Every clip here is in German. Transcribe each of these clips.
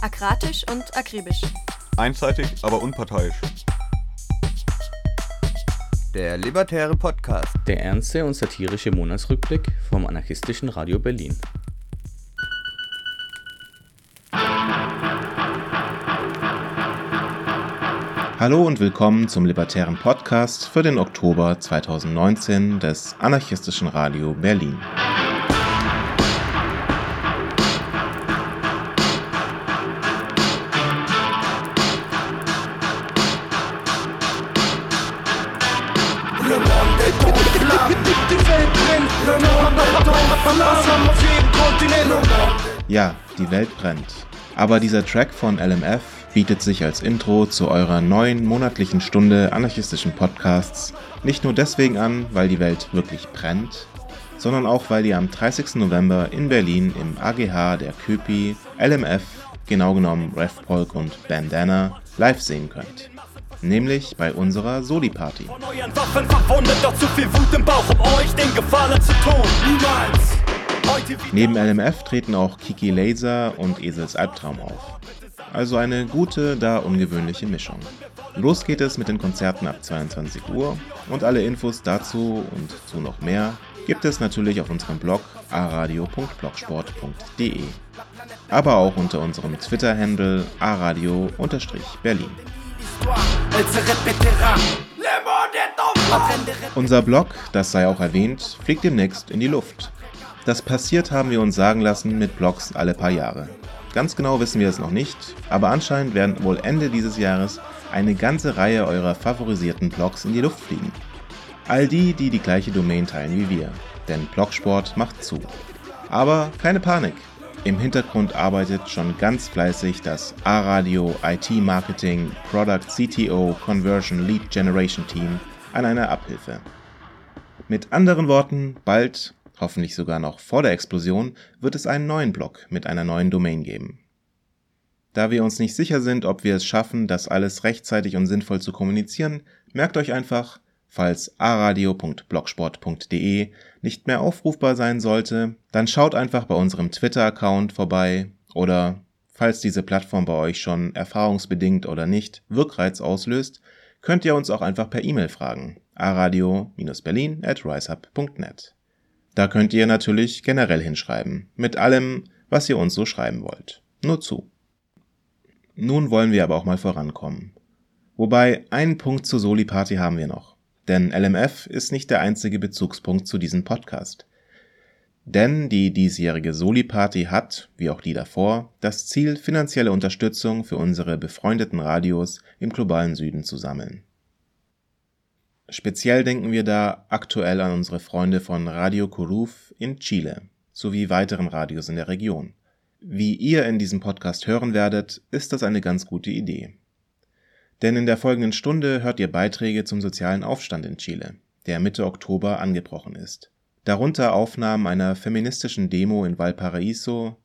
Akratisch und akribisch. Einseitig, aber unparteiisch. Der Libertäre Podcast. Der ernste und satirische Monatsrückblick vom anarchistischen Radio Berlin. Hallo und willkommen zum Libertären Podcast für den Oktober 2019 des anarchistischen Radio Berlin. Brennt. Aber dieser Track von LMF bietet sich als Intro zu eurer neuen monatlichen Stunde anarchistischen Podcasts nicht nur deswegen an, weil die Welt wirklich brennt, sondern auch weil ihr am 30. November in Berlin im AGH der Köpi LMF, genau genommen Rev Polk und Bandana, live sehen könnt. Nämlich bei unserer Soli-Party. Von euren Waffen verwundet, doch zu viel Wut im Bauch, um euch den Gefallen zu tun. Niemals! Neben LMF treten auch Kiki Laser und Esels Albtraum auf. Also eine gute, da ungewöhnliche Mischung. Los geht es mit den Konzerten ab 22 Uhr und alle Infos dazu und zu noch mehr gibt es natürlich auf unserem Blog aradio.blogsport.de. Aber auch unter unserem Twitter-Handle aradio-berlin. Unser Blog, das sei auch erwähnt, fliegt demnächst in die Luft. Das passiert, haben wir uns sagen lassen, mit Blogs alle paar Jahre. Ganz genau wissen wir es noch nicht, aber anscheinend werden wohl Ende dieses Jahres eine ganze Reihe eurer favorisierten Blogs in die Luft fliegen. All die, die die gleiche Domain teilen wie wir, denn Blogsport macht zu. Aber keine Panik. Im Hintergrund arbeitet schon ganz fleißig das A-Radio IT Marketing Product CTO Conversion Lead Generation Team an einer Abhilfe. Mit anderen Worten, bald, hoffentlich sogar noch vor der Explosion, wird es einen neuen Blog mit einer neuen Domain geben. Da wir uns nicht sicher sind, ob wir es schaffen, das alles rechtzeitig und sinnvoll zu kommunizieren, merkt euch einfach, falls aradio.blogsport.de nicht mehr aufrufbar sein sollte, dann schaut einfach bei unserem Twitter-Account vorbei oder falls diese Plattform bei euch schon erfahrungsbedingt oder nicht Wirkreiz auslöst, könnt ihr uns auch einfach per E-Mail fragen. aradio-berlin at riseup.net. Da könnt ihr natürlich generell hinschreiben, mit allem, was ihr uns so schreiben wollt. Nur zu. Nun wollen wir aber auch mal vorankommen. Wobei, einen Punkt zur Soli-Party haben wir noch. Denn LMF ist nicht der einzige Bezugspunkt zu diesem Podcast. Denn die diesjährige Soli-Party hat, wie auch die davor, das Ziel, finanzielle Unterstützung für unsere befreundeten Radios im globalen Süden zu sammeln. Speziell denken wir da aktuell an unsere Freunde von Radio Coruf in Chile sowie weiteren Radios in der Region. Wie ihr in diesem Podcast hören werdet, ist das eine ganz gute Idee. Denn in der folgenden Stunde hört ihr Beiträge zum sozialen Aufstand in Chile, der Mitte Oktober angebrochen ist. Darunter Aufnahmen einer feministischen Demo in Valparaiso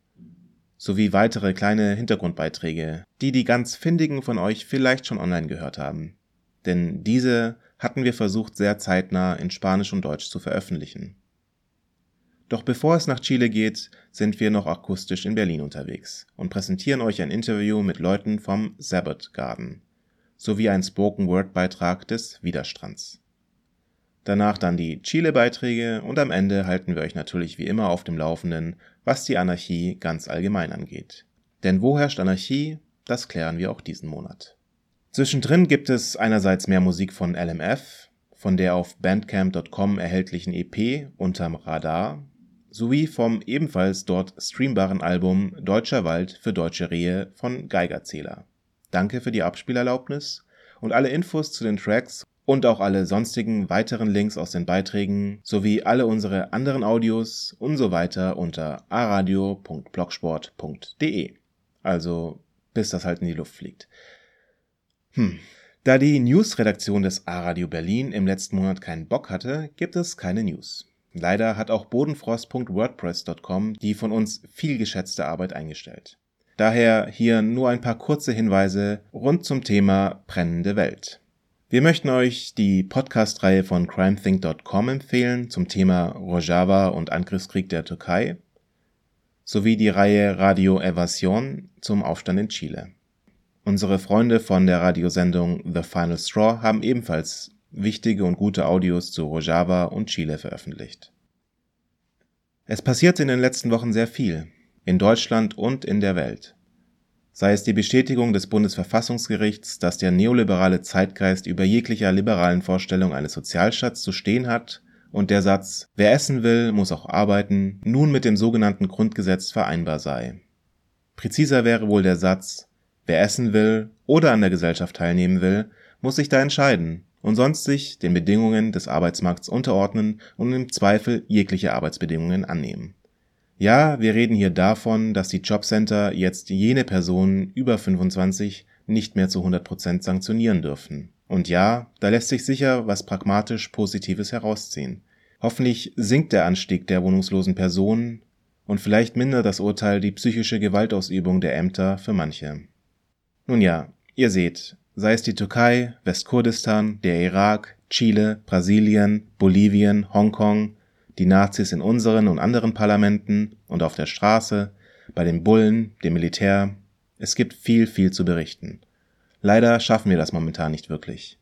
sowie weitere kleine Hintergrundbeiträge, die die ganz findigen von euch vielleicht schon online gehört haben. Denn diese hatten wir versucht sehr zeitnah in Spanisch und Deutsch zu veröffentlichen. Doch bevor es nach Chile geht, sind wir noch akustisch in Berlin unterwegs und präsentieren euch ein Interview mit Leuten vom Sabbath Garden sowie ein Spoken-Word-Beitrag des Widerstrands. Danach dann die Chile-Beiträge und am Ende halten wir euch natürlich wie immer auf dem Laufenden, was die Anarchie ganz allgemein angeht. Denn wo herrscht Anarchie, das klären wir auch diesen Monat. Zwischendrin gibt es einerseits mehr Musik von LMF, von der auf bandcamp.com erhältlichen EP Unterm Radar, sowie vom ebenfalls dort streambaren Album Deutscher Wald für deutsche Rehe von Geigerzähler. Danke für die Abspielerlaubnis und alle Infos zu den Tracks und auch alle sonstigen weiteren Links aus den Beiträgen sowie alle unsere anderen Audios und so weiter unter aradio.blogsport.de. Also bis das halt in die Luft fliegt. Hm. Da die News-Redaktion des A-Radio Berlin im letzten Monat keinen Bock hatte, gibt es keine News. Leider hat auch bodenfrost.wordpress.com die von uns viel geschätzte Arbeit eingestellt. Daher hier nur ein paar kurze Hinweise rund zum Thema brennende Welt. Wir möchten euch die Podcast-Reihe von crimethink.com empfehlen zum Thema Rojava und Angriffskrieg der Türkei. sowie die Reihe Radio Evasion zum Aufstand in Chile. Unsere Freunde von der Radiosendung The Final Straw haben ebenfalls wichtige und gute Audios zu Rojava und Chile veröffentlicht. Es passierte in den letzten Wochen sehr viel, in Deutschland und in der Welt. Sei es die Bestätigung des Bundesverfassungsgerichts, dass der neoliberale Zeitgeist über jeglicher liberalen Vorstellung eines Sozialstaats zu stehen hat, und der Satz Wer essen will, muss auch arbeiten nun mit dem sogenannten Grundgesetz vereinbar sei. Präziser wäre wohl der Satz Wer essen will oder an der Gesellschaft teilnehmen will, muss sich da entscheiden und sonst sich den Bedingungen des Arbeitsmarkts unterordnen und im Zweifel jegliche Arbeitsbedingungen annehmen. Ja, wir reden hier davon, dass die Jobcenter jetzt jene Personen über 25 nicht mehr zu 100% sanktionieren dürfen. Und ja, da lässt sich sicher was pragmatisch Positives herausziehen. Hoffentlich sinkt der Anstieg der wohnungslosen Personen und vielleicht mindert das Urteil die psychische Gewaltausübung der Ämter für manche. Nun ja, ihr seht, sei es die Türkei, Westkurdistan, der Irak, Chile, Brasilien, Bolivien, Hongkong, die Nazis in unseren und anderen Parlamenten und auf der Straße, bei den Bullen, dem Militär. Es gibt viel, viel zu berichten. Leider schaffen wir das momentan nicht wirklich.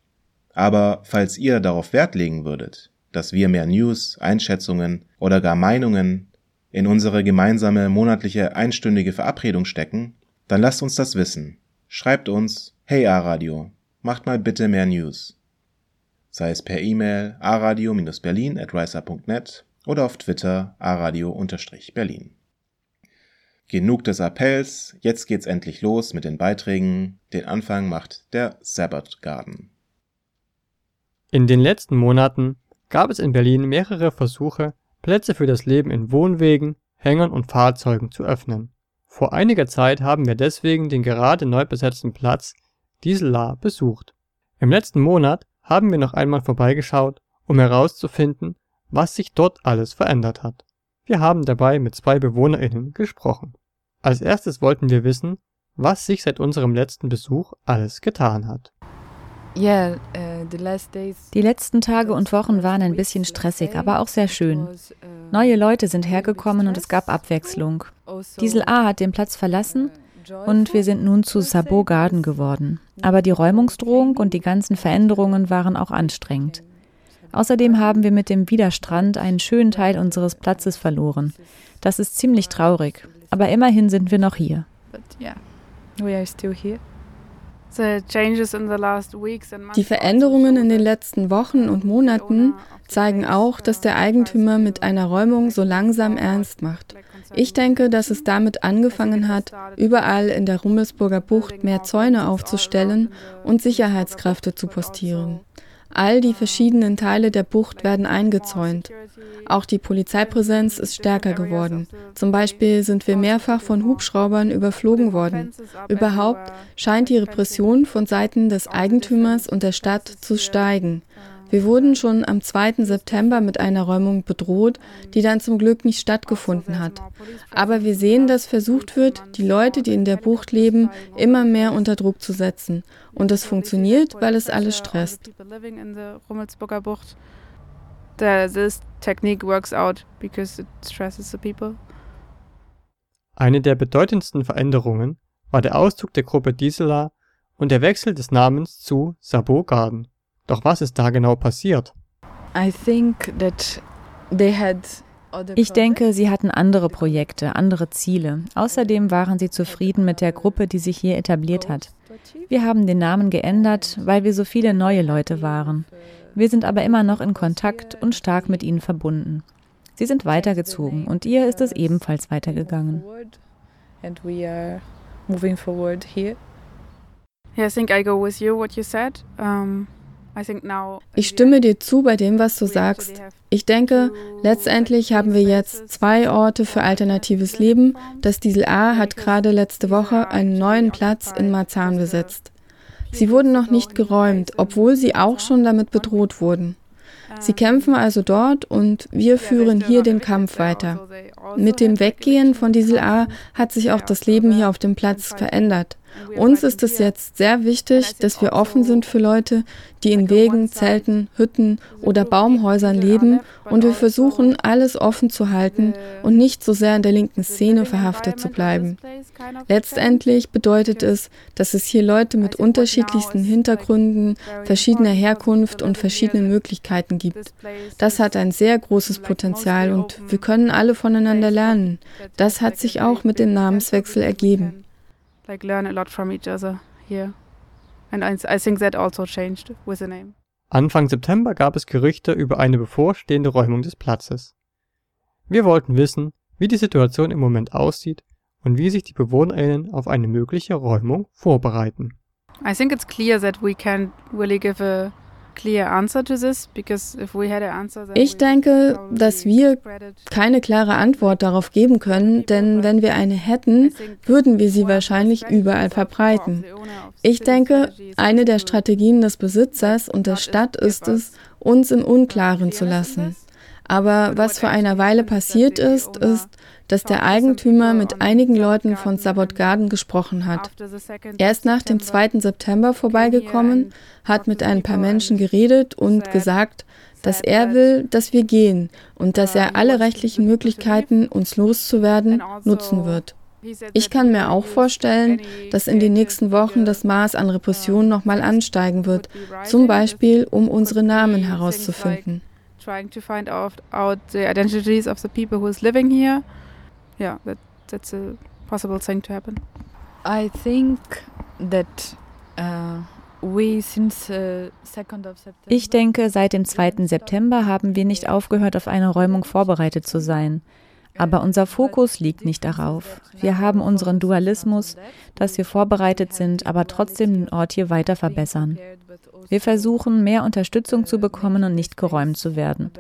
Aber falls ihr darauf Wert legen würdet, dass wir mehr News, Einschätzungen oder gar Meinungen in unsere gemeinsame monatliche einstündige Verabredung stecken, dann lasst uns das wissen. Schreibt uns, hey A-Radio, macht mal bitte mehr News. Sei es per E-Mail aradio-berlin at riser.net oder auf Twitter aradio-berlin. Genug des Appells, jetzt geht's endlich los mit den Beiträgen. Den Anfang macht der Sabbath Garden. In den letzten Monaten gab es in Berlin mehrere Versuche, Plätze für das Leben in Wohnwegen, Hängern und Fahrzeugen zu öffnen. Vor einiger Zeit haben wir deswegen den gerade neu besetzten Platz Dieselar besucht. Im letzten Monat haben wir noch einmal vorbeigeschaut, um herauszufinden, was sich dort alles verändert hat. Wir haben dabei mit zwei BewohnerInnen gesprochen. Als erstes wollten wir wissen, was sich seit unserem letzten Besuch alles getan hat. Uh, Die letzten Tage und Wochen waren ein bisschen stressig, aber auch sehr schön. Neue Leute sind hergekommen und es gab Abwechslung. Diesel A hat den Platz verlassen und wir sind nun zu Sabot Garden geworden. Aber die Räumungsdrohung und die ganzen Veränderungen waren auch anstrengend. Außerdem haben wir mit dem Widerstrand einen schönen Teil unseres Platzes verloren. Das ist ziemlich traurig, aber immerhin sind wir noch hier. We are still here. Die Veränderungen in den letzten Wochen und Monaten zeigen auch, dass der Eigentümer mit einer Räumung so langsam ernst macht. Ich denke, dass es damit angefangen hat, überall in der Rummelsburger Bucht mehr Zäune aufzustellen und Sicherheitskräfte zu postieren. All die verschiedenen Teile der Bucht werden eingezäunt. Auch die Polizeipräsenz ist stärker geworden. Zum Beispiel sind wir mehrfach von Hubschraubern überflogen worden. Überhaupt scheint die Repression von Seiten des Eigentümers und der Stadt zu steigen. Wir wurden schon am 2. September mit einer Räumung bedroht, die dann zum Glück nicht stattgefunden hat. Aber wir sehen, dass versucht wird, die Leute, die in der Bucht leben, immer mehr unter Druck zu setzen. Und es funktioniert, weil es alles stresst. Eine der bedeutendsten Veränderungen war der Auszug der Gruppe Diesela und der Wechsel des Namens zu Sabot Garden. Doch was ist da genau passiert? Ich denke, sie hatten andere Projekte, andere Ziele. Außerdem waren sie zufrieden mit der Gruppe, die sich hier etabliert hat. Wir haben den Namen geändert, weil wir so viele neue Leute waren. Wir sind aber immer noch in Kontakt und stark mit ihnen verbunden. Sie sind weitergezogen und ihr ist es ebenfalls weitergegangen. Yeah, I think I go with you what you said. Um ich stimme dir zu bei dem, was du sagst. Ich denke, letztendlich haben wir jetzt zwei Orte für alternatives Leben. Das Diesel A hat gerade letzte Woche einen neuen Platz in Marzahn besetzt. Sie wurden noch nicht geräumt, obwohl sie auch schon damit bedroht wurden. Sie kämpfen also dort und wir führen hier den Kampf weiter. Mit dem Weggehen von Diesel A hat sich auch das Leben hier auf dem Platz verändert. Uns ist es jetzt sehr wichtig, dass wir offen sind für Leute, die in Wegen, Zelten, Hütten oder Baumhäusern leben und wir versuchen, alles offen zu halten und nicht so sehr in der linken Szene verhaftet zu bleiben. Letztendlich bedeutet es, dass es hier Leute mit unterschiedlichsten Hintergründen, verschiedener Herkunft und verschiedenen Möglichkeiten gibt. Das hat ein sehr großes Potenzial und wir können alle voneinander lernen. Das hat sich auch mit dem Namenswechsel ergeben. Like learn a lot from each other here. And I think that also changed with the name. Anfang September gab es Gerüchte über eine bevorstehende Räumung des Platzes. Wir wollten wissen, wie die Situation im Moment aussieht und wie sich die BewohnerInnen auf eine mögliche Räumung vorbereiten. I think it's clear that we can't really give a ich denke, dass wir keine klare Antwort darauf geben können, denn wenn wir eine hätten, würden wir sie wahrscheinlich überall verbreiten. Ich denke, eine der Strategien des Besitzers und der Stadt ist es, uns im Unklaren zu lassen. Aber was vor einer Weile passiert ist, ist, dass der Eigentümer mit einigen Leuten von Sabot Garden gesprochen hat. Er ist nach dem 2. September vorbeigekommen, hat mit ein paar Menschen geredet und gesagt, dass er will, dass wir gehen und dass er alle rechtlichen Möglichkeiten, uns loszuwerden, nutzen wird. Ich kann mir auch vorstellen, dass in den nächsten Wochen das Maß an Repression nochmal ansteigen wird, zum Beispiel um unsere Namen herauszufinden trying to find out, out the identities of the people who is living here. Yeah, that, that's a possible thing to happen. I think that uh, uh, ich denke, seit dem 2. September haben wir nicht aufgehört, auf eine Räumung vorbereitet zu sein. Aber unser Fokus liegt nicht darauf. Wir haben unseren Dualismus, dass wir vorbereitet sind, aber trotzdem den Ort hier weiter verbessern. Wir versuchen, mehr Unterstützung zu bekommen und nicht geräumt zu werden.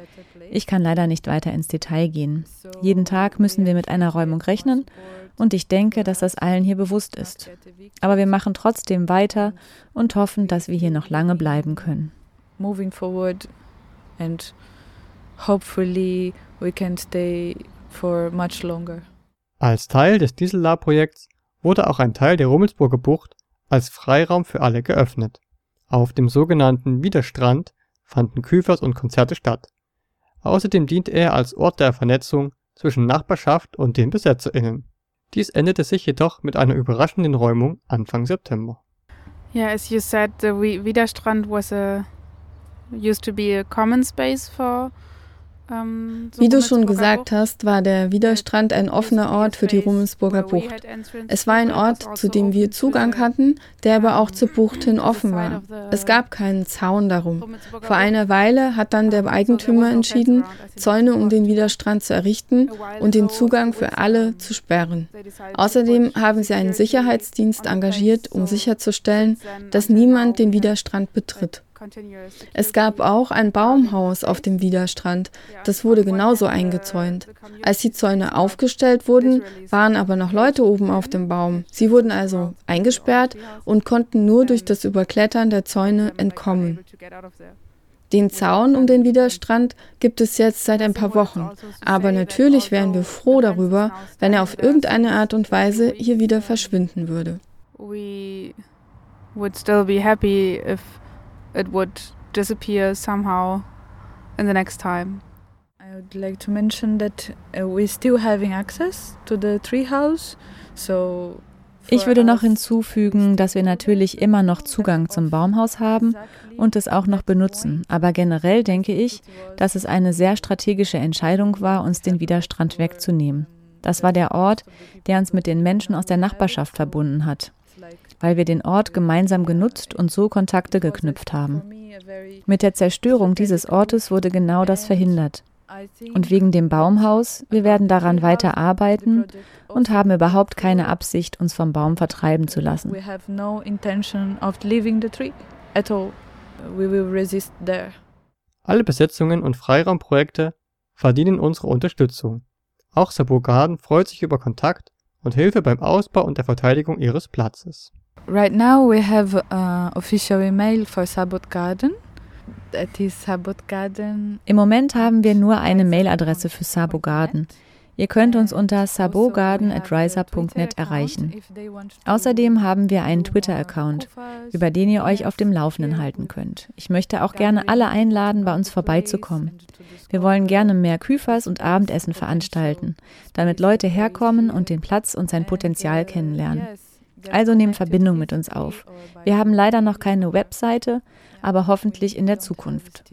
Ich kann leider nicht weiter ins Detail gehen. Jeden Tag müssen wir mit einer Räumung rechnen und ich denke, dass das allen hier bewusst ist. Aber wir machen trotzdem weiter und hoffen, dass wir hier noch lange bleiben können. Moving forward and hopefully we can stay for much longer. Als Teil des Diesellar-Projekts wurde auch ein Teil der Rummelsburger Bucht als Freiraum für alle geöffnet. Auf dem sogenannten Widerstrand fanden Küfers und Konzerte statt. Außerdem diente er als Ort der Vernetzung zwischen Nachbarschaft und den BesetzerInnen. Dies endete sich jedoch mit einer überraschenden Räumung Anfang September. Yeah, as you said, the Widerstrand was a used to be a common space for ähm, Wie du schon gesagt hast, war der Widerstrand ein offener Ort für die Rummelsburger Bucht. Es war ein Ort, zu dem wir Zugang hatten, der aber auch zur Bucht hin offen war. Es gab keinen Zaun darum. Vor einer Weile hat dann der Eigentümer entschieden, Zäune um den Widerstrand zu errichten und den Zugang für alle zu sperren. Außerdem haben sie einen Sicherheitsdienst engagiert, um sicherzustellen, dass niemand den Widerstrand betritt. Es gab auch ein Baumhaus auf dem Widerstrand. Das wurde genauso eingezäunt. Als die Zäune aufgestellt wurden, waren aber noch Leute oben auf dem Baum. Sie wurden also eingesperrt und konnten nur durch das Überklettern der Zäune entkommen. Den Zaun um den Widerstrand gibt es jetzt seit ein paar Wochen. Aber natürlich wären wir froh darüber, wenn er auf irgendeine Art und Weise hier wieder verschwinden würde. We would still be happy if it would disappear somehow in the next time. I would like to mention that uh, we're still having access to the treehouse, so ich würde noch hinzufügen, dass wir natürlich immer noch Zugang zum Baumhaus haben und es auch noch benutzen. Aber generell denke ich, dass es eine sehr strategische Entscheidung war, uns den Widerstrand wegzunehmen. Das war der Ort, der uns mit den Menschen aus der Nachbarschaft verbunden hat weil wir den Ort gemeinsam genutzt und so Kontakte geknüpft haben. Mit der Zerstörung dieses Ortes wurde genau das verhindert. Und wegen dem Baumhaus, wir werden daran weiter arbeiten und haben überhaupt keine Absicht, uns vom Baum vertreiben zu lassen. Alle Besetzungen und Freiraumprojekte verdienen unsere Unterstützung. Auch Sabogarden freut sich über Kontakt und Hilfe beim Ausbau und der Verteidigung ihres Platzes. Right now we have uh, official email for Sabot Garden. That is Sabot Garden. Im Moment haben wir nur eine Mailadresse für Sabo Garden. Ihr könnt uns unter sabogarden.riser.net erreichen. Außerdem haben wir einen Twitter-Account, über den ihr euch auf dem Laufenden halten könnt. Ich möchte auch gerne alle einladen, bei uns vorbeizukommen. Wir wollen gerne mehr Küfers und Abendessen veranstalten, damit Leute herkommen und den Platz und sein Potenzial kennenlernen. Also nehmt Verbindung mit uns auf. Wir haben leider noch keine Webseite, aber hoffentlich in der Zukunft.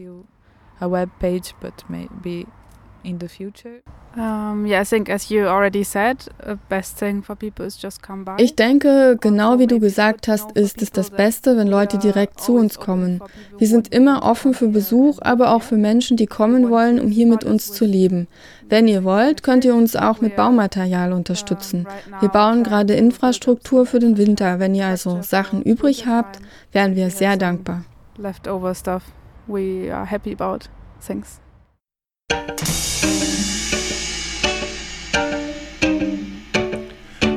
In the future? Um, yeah, I think as you already said, best thing for people is just come by. Ich denke, genau wie du gesagt hast, ist es das Beste, wenn Leute direkt zu uns kommen. Wir sind immer offen für Besuch, aber auch für Menschen, die kommen wollen, um hier mit uns zu leben. Wenn ihr wollt, könnt ihr uns auch mit Baumaterial unterstützen. Wir bauen gerade Infrastruktur für den Winter. Wenn ihr also Sachen übrig habt, wären wir sehr dankbar. Leftover stuff we are happy about. Thanks. Thank you.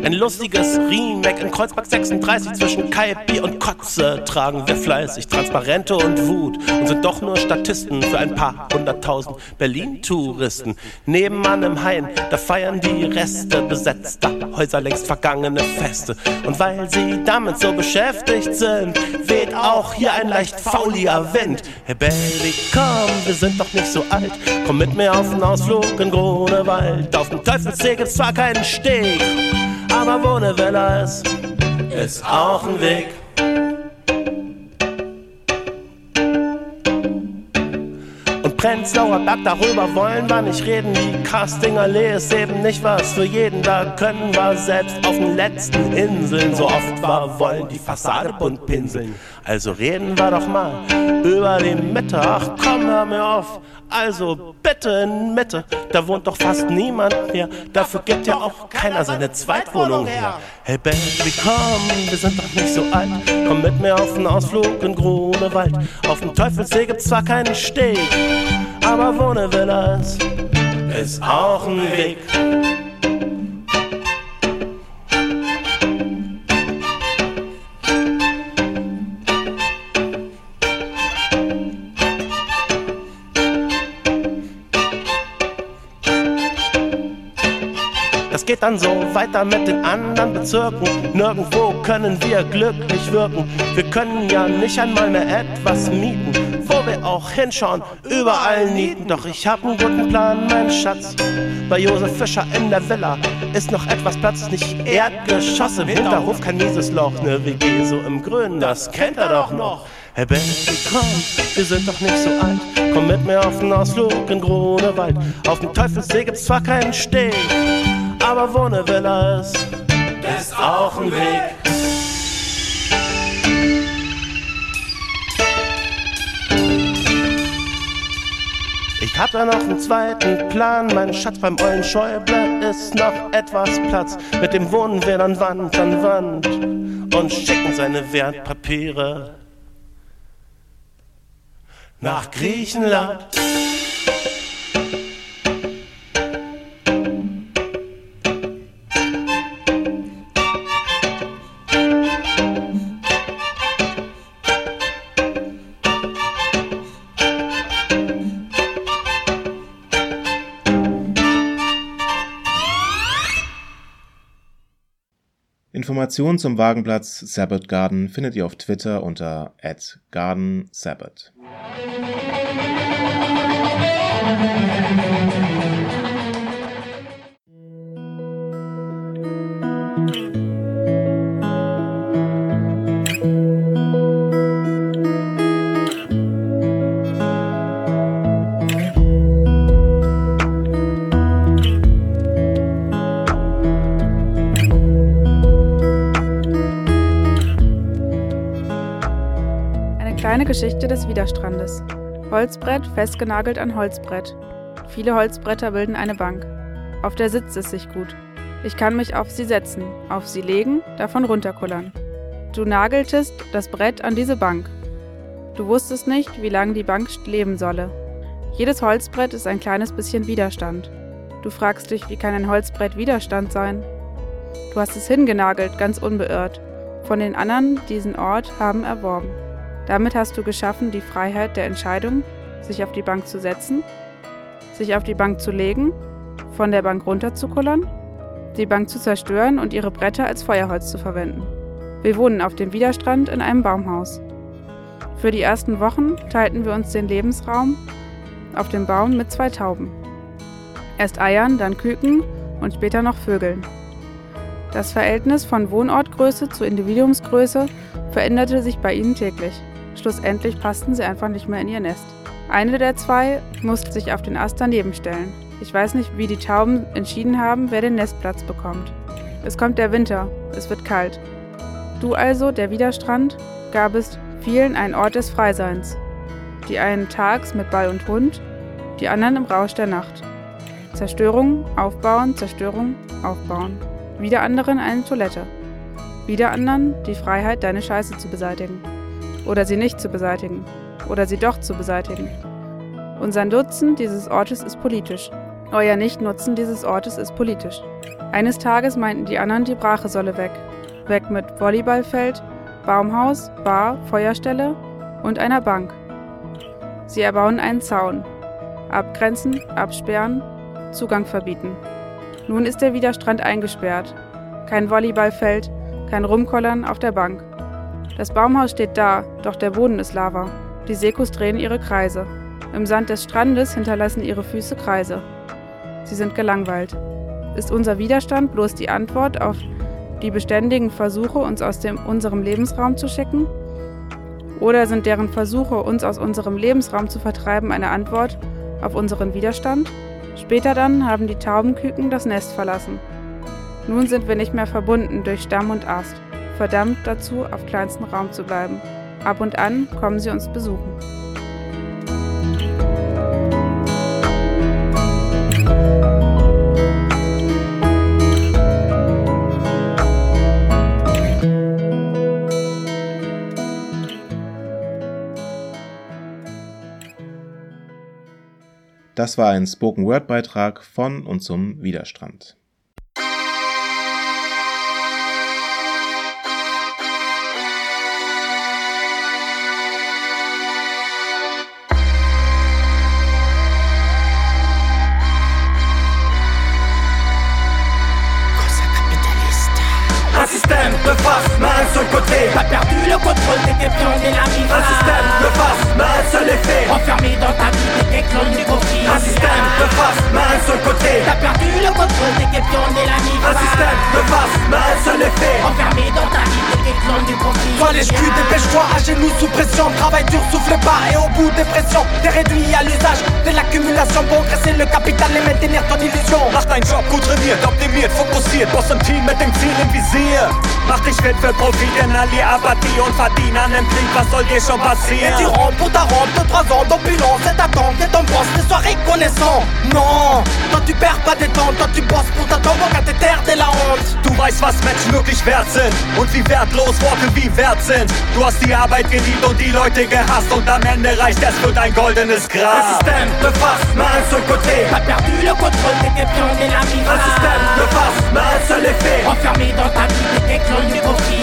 Ein lustiges Remake in Kreuzberg 36 zwischen Kai, und Kotze tragen wir fleißig Transparente und Wut und sind doch nur Statisten für ein paar hunderttausend Berlin-Touristen. Nebenan im Hain, da feiern die Reste besetzter Häuser längst vergangene Feste. Und weil sie damit so beschäftigt sind, weht auch hier ein leicht fauliger Wind. Hey Baby, komm, wir sind doch nicht so alt. Komm mit mir auf den Ausflug in Grunewald. Auf dem Teufelssee gibt's zwar keinen Steg aber wo ne Villa ist, ist auch ein Weg. Und Prenzlauer Berg, darüber wollen wir nicht reden. Die Castingallee ist eben nicht was für jeden. Da können wir selbst auf den letzten Inseln so oft wir wollen die Fassade bunt pinseln. Also reden wir doch mal über die Mitte. Ach komm, hör mir auf. Also bitte in Mitte, da wohnt doch fast niemand mehr. Dafür gibt ja auch keiner seine Zweitwohnung her. Hey Baby, komm, wir sind doch nicht so alt. Komm mit mir auf einen Ausflug in Grunewald. Auf dem Teufelssee gibt's zwar keinen Steg, aber wo ne Villa ist, ist auch ein Weg. Geht dann so weiter mit den anderen Bezirken. Nirgendwo können wir glücklich wirken. Wir können ja nicht einmal mehr etwas mieten, wo wir auch hinschauen, überall nieten. Doch ich hab einen guten Plan, mein Schatz. Bei Josef Fischer in der Villa ist noch etwas Platz, nicht Erdgeschoss im Hinterhof, kein mieses Loch, ne WG so im Grünen, das kennt er doch noch. Hey Baby, komm, wir sind doch nicht so alt. Komm mit mir auf den Ausflug in Grunewald. Auf dem Teufelssee gibt's zwar keinen Steg, aber wo ne Villa ist, ist auch ein Weg. Ich hab da noch einen zweiten Plan. Mein Schatz beim Eulen Schäuble ist noch etwas Platz. Mit dem wohnen wir dann Wand an Wand und schicken seine Wertpapiere nach Griechenland. Informationen zum Wagenplatz Sabbath Garden findet ihr auf Twitter unter @gardensabbath. Geschichte des Widerstrandes. Holzbrett festgenagelt an Holzbrett. Viele Holzbretter bilden eine Bank. Auf der sitzt es sich gut. Ich kann mich auf sie setzen, auf sie legen, davon runterkullern. Du nageltest das Brett an diese Bank. Du wusstest nicht, wie lange die Bank leben solle. Jedes Holzbrett ist ein kleines bisschen Widerstand. Du fragst dich, wie kann ein Holzbrett Widerstand sein? Du hast es hingenagelt, ganz unbeirrt. Von den anderen diesen Ort haben erworben. Damit hast du geschaffen die Freiheit der Entscheidung, sich auf die Bank zu setzen, sich auf die Bank zu legen, von der Bank runterzukullern, die Bank zu zerstören und ihre Bretter als Feuerholz zu verwenden. Wir wohnen auf dem Widerstrand in einem Baumhaus. Für die ersten Wochen teilten wir uns den Lebensraum auf dem Baum mit zwei Tauben. Erst Eiern, dann Küken und später noch Vögeln. Das Verhältnis von Wohnortgröße zu Individuumsgröße veränderte sich bei ihnen täglich. Schlussendlich passten sie einfach nicht mehr in ihr Nest. Eine der zwei musste sich auf den Ast daneben stellen. Ich weiß nicht, wie die Tauben entschieden haben, wer den Nestplatz bekommt. Es kommt der Winter, es wird kalt. Du also, der Widerstrand, gabest vielen einen Ort des Freiseins. Die einen tags mit Ball und Hund, die anderen im Rausch der Nacht. Zerstörung, aufbauen, Zerstörung, aufbauen. Wieder anderen eine Toilette. Wieder anderen die Freiheit, deine Scheiße zu beseitigen. Oder sie nicht zu beseitigen. Oder sie doch zu beseitigen. Unser Nutzen dieses Ortes ist politisch. Euer Nichtnutzen dieses Ortes ist politisch. Eines Tages meinten die anderen, die Brache solle weg. Weg mit Volleyballfeld, Baumhaus, Bar, Feuerstelle und einer Bank. Sie erbauen einen Zaun. Abgrenzen, absperren, Zugang verbieten. Nun ist der Widerstrand eingesperrt. Kein Volleyballfeld, kein Rumkollern auf der Bank. Das Baumhaus steht da, doch der Boden ist Lava. Die Sekus drehen ihre Kreise. Im Sand des Strandes hinterlassen ihre Füße Kreise. Sie sind gelangweilt. Ist unser Widerstand bloß die Antwort auf die beständigen Versuche, uns aus dem, unserem Lebensraum zu schicken? Oder sind deren Versuche, uns aus unserem Lebensraum zu vertreiben, eine Antwort auf unseren Widerstand? Später dann haben die Taubenküken das Nest verlassen. Nun sind wir nicht mehr verbunden durch Stamm und Ast, verdammt dazu, auf kleinstem Raum zu bleiben. Ab und an kommen sie uns besuchen. Das war ein Spoken-Word-Beitrag von und zum Widerstrand. T'as perdu le contrôle, t'étais pion et la Un système de face, main seul effet. Enfermé dans ta vie, t'étais clone du conflit. Un système de face, main sur le côté. T'as perdu le contrôle, t'étais pion et la Un système de face, main seul effet les culs, dépêche-toi à genoux sous pression. Travail dur, souffle pas et au bout des pressions T'es réduit à l'usage de l'accumulation. Pour graisser le capital et maintenir ton illusion. Mach deinen Job gut trainiert, optimiert, fokussiert Boss im Team mit dem Ziel im Visier Mach dich fit für Profit, inhalier Apathie. Und verdien an dem Krieg, was soll dir schon passieren? Et tu rentres pour ta robe de 3 ans d'opulence Et t'attends que ton boss ne soit reconnaissant Non, toi tu perds pas des temps, toi tu bosses pour ta tombe à tes terres de la honte. Du weißt, was Menschen wirklich wert sind und wie wertlos Worte wie wert sind Du hast die Arbeit geliebt und die Leute gehasst Und am Ende reicht es für dein goldenes Gras Un système de face, main sur le côté T'as perdu le contrôle, t'étais pion de la vie Un système de face, main seul effet Enfermé dans ta vie, t'étais clone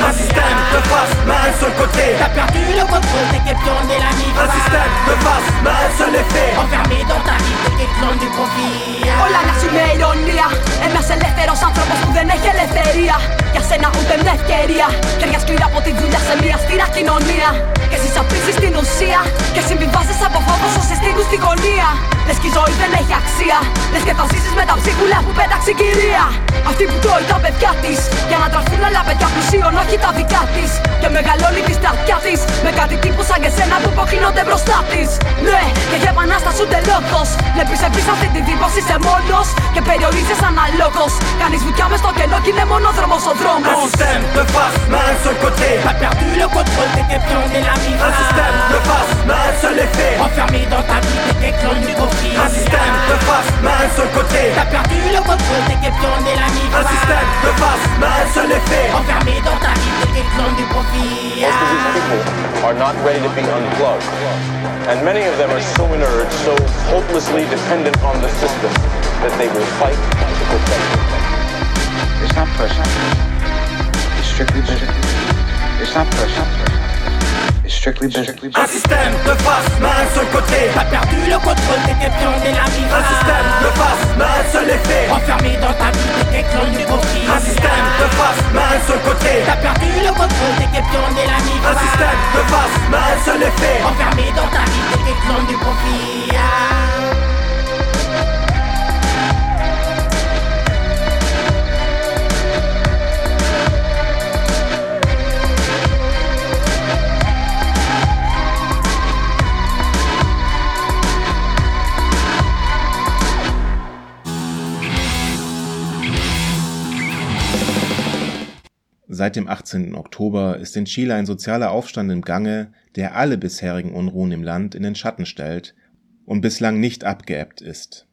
un système de face, main sur le côté T'as perdu le contrôle, t'es question de la vie Un système de face, main sur l'effet Enfermé dans ta vie, t'es question du profit Όλα να σου είναι ηρωνία Ένας ελεύθερος άνθρωπος που δεν έχει ελευθερία Για σένα ούτε μια ευκαιρία. Χέρια σκληρά από τη δουλειά σε μια στήρα κοινωνία. Και εσύ απίσεις την ουσία. Και συμβιβάζεις από φόβο όσοι στείλουν στη γωνία. Λες και η ζωή δεν έχει αξία. Λες και θα ζήσεις με τα ψίχουλα που πέταξε η κυρία. Αυτή που τρώει τα παιδιά της. Για να τραφούν άλλα παιδιά πλουσίων όχι τα δικά της. Και μεγαλώνει τη στρατιά της. Με κάτι τύπου σαν και σένα που υποκρίνονται μπροστά της. Ναι, και για επανάσταση ούτε λόγος Βλέπεις επίσης αυτή τη δίποση είσαι μόνος. Και περιορίζεις αναλόγως Κάνεις βουτιά μες στο κενό και είναι μόνος δρόμος ο flambe Un système de face, mais un seul côté. T'as perdu le contrôle, t'étais pion et la mise Un système de face, mais un seul effet. Enfermé dans ta vie, t'étais clone du conflit. Un système de face, mais un seul côté. T'as perdu le contrôle, t'étais pion et la mise Un système de face, mais un seul effet. Enfermé dans ta vie, t'étais clone du profit Most of these people are not ready to be unplugged And many of them are so inert, so hopelessly dependent on the system that they will fight to protect it. It's not personal. It's strictly business. It's not personal. Un système de face, mais un seul côté. T'as perdu le contrôle des pions de la vie. Un système de face, mais un seul effet. Enfermé dans ta vie, t'es clones du profit. Un système de face, mais un seul côté. T'as perdu le contrôle des pions de la vie. Un système de face, mais seul effet. Enfermé dans ta vie, t'es clones du profit. Seit dem 18. Oktober ist in Chile ein sozialer Aufstand im Gange, der alle bisherigen Unruhen im Land in den Schatten stellt und bislang nicht abgeebbt ist.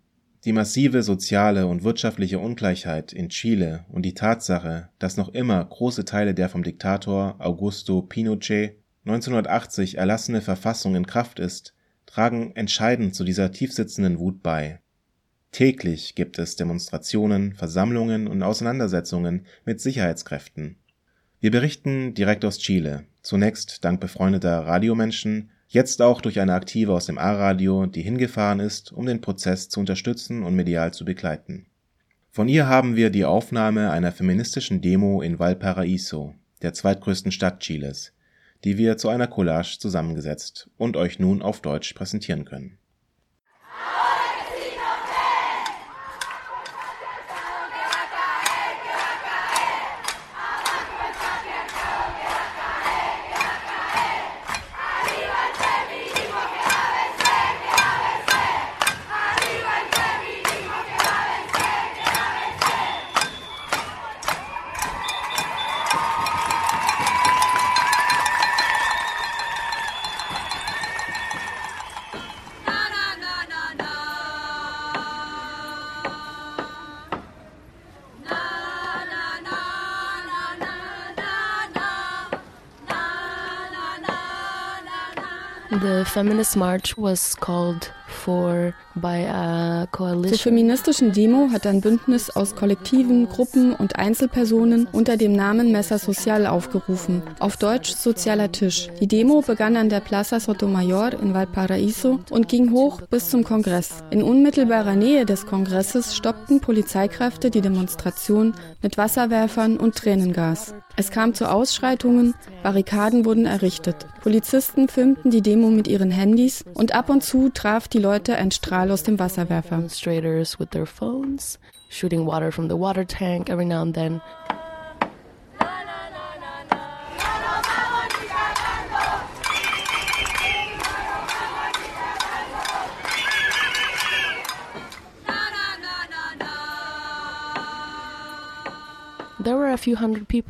Die massive soziale und wirtschaftliche Ungleichheit in Chile und die Tatsache, dass noch immer große Teile der vom Diktator Augusto Pinochet 1980 erlassene Verfassung in Kraft ist, tragen entscheidend zu dieser tiefsitzenden Wut bei. Täglich gibt es Demonstrationen, Versammlungen und Auseinandersetzungen mit Sicherheitskräften. Wir berichten direkt aus Chile, zunächst dank befreundeter Radiomenschen, jetzt auch durch eine Aktive aus dem A-Radio, die hingefahren ist, um den Prozess zu unterstützen und medial zu begleiten. Von ihr haben wir die Aufnahme einer feministischen Demo in Valparaíso, der zweitgrößten Stadt Chiles, die wir zu einer Collage zusammengesetzt und euch nun auf Deutsch präsentieren können. The feminist march was called for by a coalition. Zur feministischen Demo hat ein Bündnis aus Kollektiven, Gruppen und Einzelpersonen unter dem Namen Mesa Social aufgerufen, auf Deutsch Sozialer Tisch. Die Demo begann an der Plaza Sotomayor in Valparaíso und ging hoch bis zum Kongress. In unmittelbarer Nähe des Kongresses stoppten Polizeikräfte die Demonstration mit Wasserwerfern und Tränengas. Es kam zu Ausschreitungen, Barrikaden wurden errichtet. Polizisten filmten die Demo mit ihren Handys und ab und zu traf die Leute ein Strahl aus dem Wasserwerfer.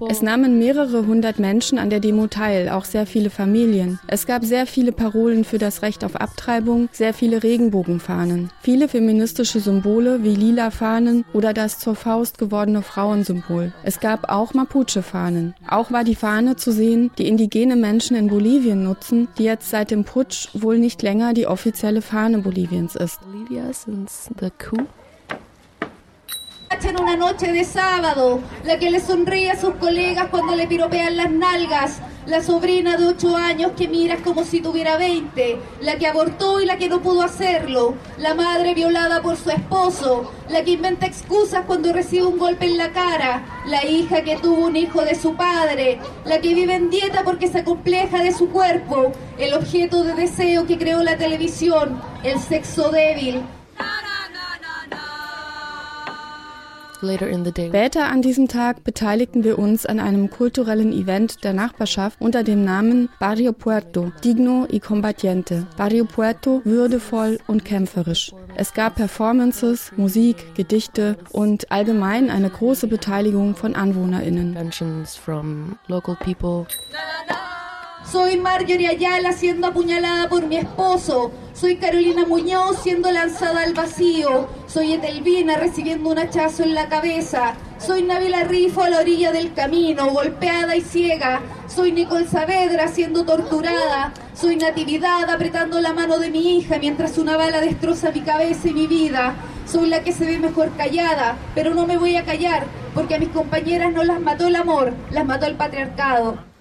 Es nahmen mehrere hundert Menschen an der Demo teil, auch sehr viele Familien. Es gab sehr viele Parolen für das Recht auf Abtreibung, sehr viele Regenbogenfahnen, viele feministische Symbole wie lila Fahnen oder das zur Faust gewordene Frauensymbol. Es gab auch Mapuche-Fahnen. Auch war die Fahne zu sehen, die indigene Menschen in Bolivien nutzen, die jetzt seit dem Putsch wohl nicht länger die offizielle Fahne Boliviens ist. Bolivia since the coup en una noche de sábado, la que le sonríe a sus colegas cuando le piropean las nalgas, la sobrina de 8 años que miras como si tuviera 20, la que abortó y la que no pudo hacerlo, la madre violada por su esposo, la que inventa excusas cuando recibe un golpe en la cara, la hija que tuvo un hijo de su padre, la que vive en dieta porque se compleja de su cuerpo, el objeto de deseo que creó la televisión, el sexo débil, Später an diesem Tag beteiligten wir uns an einem kulturellen Event der Nachbarschaft unter dem Namen Barrio Puerto, Digno y Combatiente. Barrio Puerto, würdevoll und kämpferisch. Es gab Performances, Musik, Gedichte und allgemein eine große Beteiligung von AnwohnerInnen. Soy Marjorie Ayala siendo apuñalada por mi esposo. Soy Carolina Muñoz siendo lanzada al vacío. Soy Etelvina recibiendo un hachazo en la cabeza. Soy Nabila Rifo a la orilla del camino, golpeada y ciega. Soy Nicole Saavedra siendo torturada. Soy Natividad apretando la mano de mi hija mientras una bala destroza mi cabeza y mi vida. Soy la que se ve mejor callada, pero no me voy a callar porque a mis compañeras no las mató el amor, las mató el patriarcado.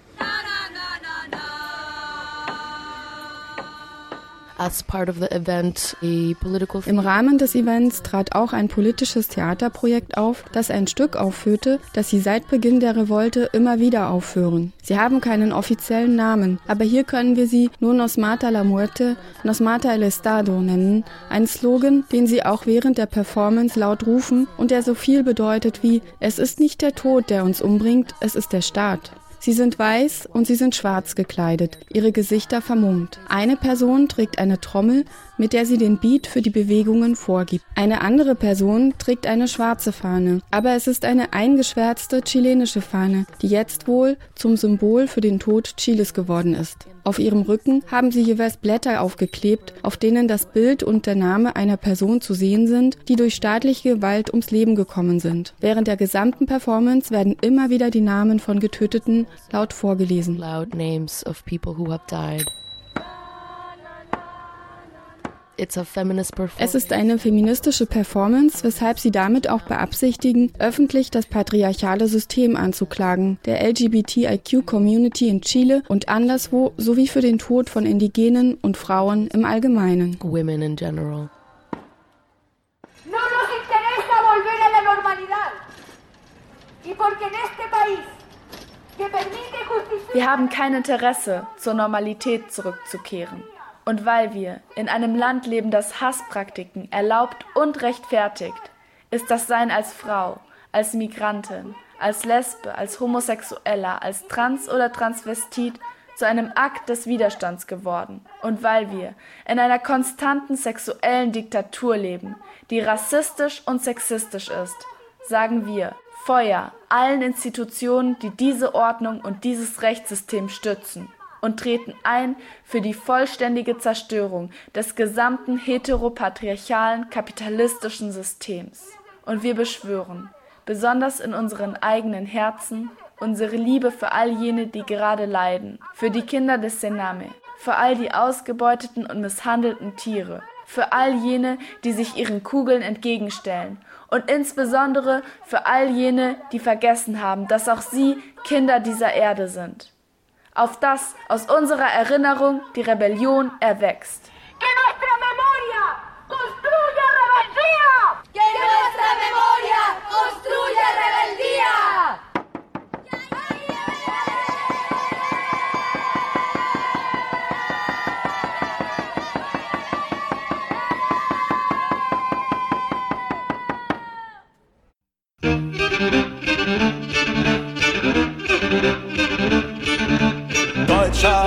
Im Rahmen des Events trat auch ein politisches Theaterprojekt auf, das ein Stück aufführte, das sie seit Beginn der Revolte immer wieder aufführen. Sie haben keinen offiziellen Namen, aber hier können wir sie nur Nos mata la muerte, Nos mata el Estado nennen, ein Slogan, den sie auch während der Performance laut rufen und der so viel bedeutet wie Es ist nicht der Tod, der uns umbringt, es ist der Staat. Sie sind weiß und sie sind schwarz gekleidet, ihre Gesichter vermummt. Eine Person trägt eine Trommel, mit der sie den Beat für die Bewegungen vorgibt. Eine andere Person trägt eine schwarze Fahne, aber es ist eine eingeschwärzte chilenische Fahne, die jetzt wohl zum Symbol für den Tod Chiles geworden ist. Auf ihrem Rücken haben sie jeweils Blätter aufgeklebt, auf denen das Bild und der Name einer Person zu sehen sind, die durch staatliche Gewalt ums Leben gekommen sind. Während der gesamten Performance werden immer wieder die Namen von Getöteten laut vorgelesen. Loud names of people who have died. Es ist eine feministische Performance, weshalb sie damit auch beabsichtigen, öffentlich das patriarchale System anzuklagen, der LGBTIQ-Community in Chile und anderswo sowie für den Tod von Indigenen und Frauen im Allgemeinen. Women in general. No nos interesa volver a la normalidad. Y porque en este país wir haben kein Interesse, zur Normalität zurückzukehren. Und weil wir in einem Land leben, das Hasspraktiken erlaubt und rechtfertigt, ist das Sein als Frau, als Migrantin, als Lesbe, als Homosexueller, als Trans oder Transvestit zu einem Akt des Widerstands geworden. Und weil wir in einer konstanten sexuellen Diktatur leben, die rassistisch und sexistisch ist, sagen wir Feuer allen Institutionen, die diese Ordnung und dieses Rechtssystem stützen und treten ein für die vollständige Zerstörung des gesamten heteropatriarchalen kapitalistischen Systems. Und wir beschwören, besonders in unseren eigenen Herzen, unsere Liebe für all jene, die gerade leiden, für die Kinder des Sename, für all die ausgebeuteten und misshandelten Tiere, für all jene, die sich ihren Kugeln entgegenstellen und insbesondere für all jene, die vergessen haben, dass auch sie Kinder dieser Erde sind auf das aus unserer Erinnerung die Rebellion erwächst.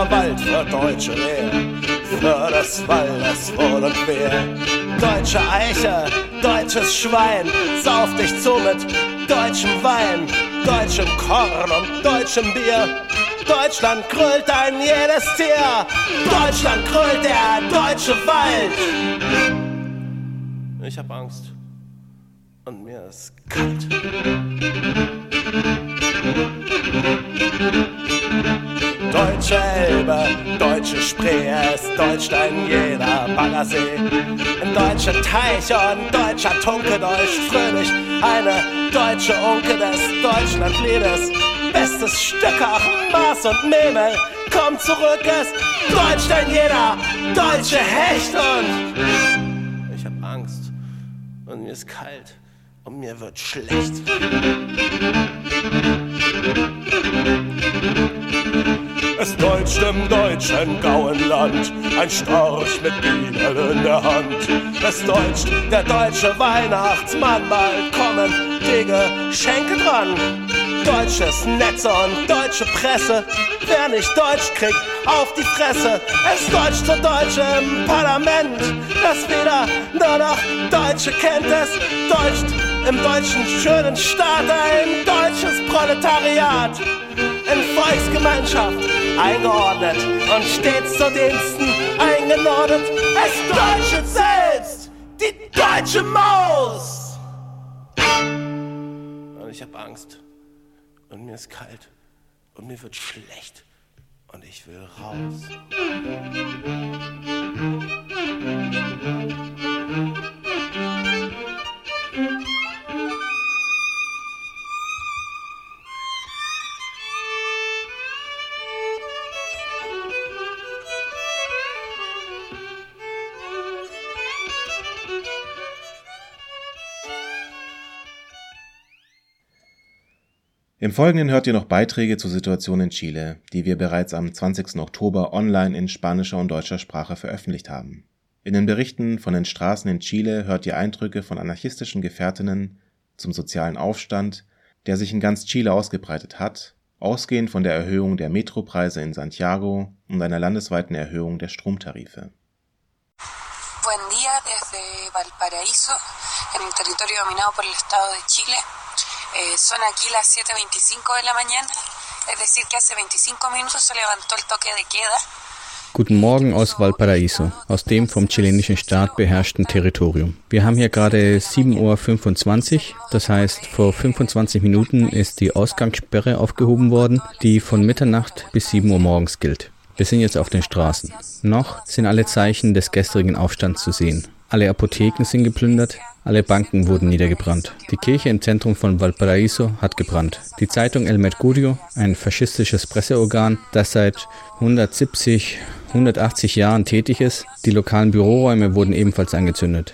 Wald für deutsche Wehr, für das Waldes Wohl und Wehr. Deutsche Eiche, deutsches Schwein, sauf dich zu mit deutschem Wein, deutschem Korn und deutschem Bier. Deutschland krölt ein jedes Tier, Deutschland krölt der deutsche Wald. Ich hab Angst und mir ist kalt. Deutsche Elbe, deutsche Spree, es deutscht ein jeder Baggersee. Ein deutscher Teich und deutscher Tunke deutsch fröhlich, eine deutsche Unke des Deutschlandliedes. Bestes Stück auch Maß und Memel, komm zurück, es deutscht ein jeder deutsche Hecht und ich hab Angst und mir ist kalt und mir wird schlecht. Es deutscht im deutschen Gauenland ein Storch mit Bienel in der Hand. Es deutscht der deutsche Weihnachtsmann, mal kommen die Geschenke dran. Deutsches Netz und deutsche Presse, wer nicht Deutsch kriegt, auf die Fresse. Es deutscht so Deutsche im Parlament, das wieder nur noch Deutsche kennt. Es deutscht im deutschen schönen Staat ein deutsches Proletariat in Volksgemeinschaft eingeordnet und stets zu Diensten eingenordet. Es deutsche selbst, die deutsche Maus. Und ich hab Angst und mir ist kalt und mir wird schlecht und ich will raus. Im Folgenden hört ihr noch Beiträge zur Situation in Chile, die wir bereits am 20. Oktober online in spanischer und deutscher Sprache veröffentlicht haben. In den Berichten von den Straßen in Chile hört ihr Eindrücke von anarchistischen Gefährtinnen zum sozialen Aufstand, der sich in ganz Chile ausgebreitet hat, ausgehend von der Erhöhung der Metropreise in Santiago und einer landesweiten Erhöhung der Stromtarife. Buen día desde Valparaíso, en el territorio dominado por el Estado de Chile. Eh, son aquí las 7.25 de la mañana, es decir que hace 25 minutos se levantó el toque de queda. Guten Morgen aus Valparaiso, aus dem vom chilenischen Staat beherrschten Territorium. Wir haben hier gerade 7.25 Uhr, das heißt vor 25 Minuten ist die Ausgangssperre aufgehoben worden, die von Mitternacht bis 7 Uhr morgens gilt. Wir sind jetzt auf den Straßen. Noch sind alle Zeichen des gestrigen Aufstands zu sehen. Alle Apotheken sind geplündert, alle Banken wurden niedergebrannt. Die Kirche im Zentrum von Valparaiso hat gebrannt. Die Zeitung El Mercurio, ein faschistisches Presseorgan, das seit 170, 180 Jahren tätig ist, die lokalen Büroräume wurden ebenfalls angezündet.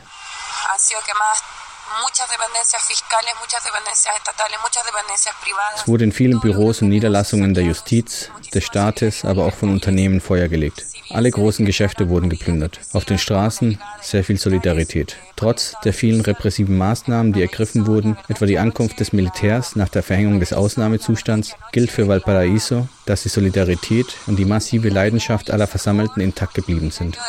Es wurde in vielen Büros und Niederlassungen der Justiz, des Staates, aber auch von Unternehmen Feuer gelegt. Alle großen Geschäfte wurden geplündert. Auf den Straßen sehr viel Solidarität. Trotz der vielen repressiven Maßnahmen, die ergriffen wurden, etwa die Ankunft des Militärs nach der Verhängung des Ausnahmezustands, gilt für Valparaiso, dass die Solidarität und die massive Leidenschaft aller Versammelten intakt geblieben sind.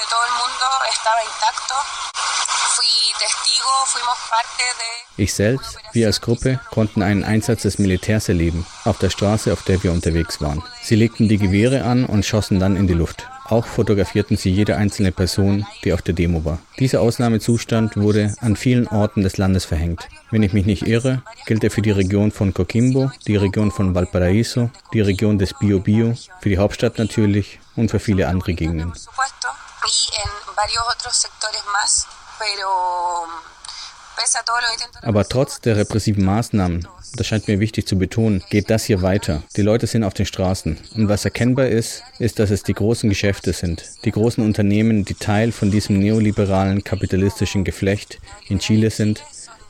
Ich selbst, wir als Gruppe, konnten einen Einsatz des Militärs erleben, auf der Straße, auf der wir unterwegs waren. Sie legten die Gewehre an und schossen dann in die Luft. Auch fotografierten sie jede einzelne Person, die auf der Demo war. Dieser Ausnahmezustand wurde an vielen Orten des Landes verhängt. Wenn ich mich nicht irre, gilt er für die Region von Coquimbo, die Region von Valparaíso, die Region des Biobío, für die Hauptstadt natürlich und für viele andere Gegenden. Aber trotz der repressiven Maßnahmen, das scheint mir wichtig zu betonen, geht das hier weiter. Die Leute sind auf den Straßen. Und was erkennbar ist, ist, dass es die großen Geschäfte sind, die großen Unternehmen, die Teil von diesem neoliberalen kapitalistischen Geflecht in Chile sind,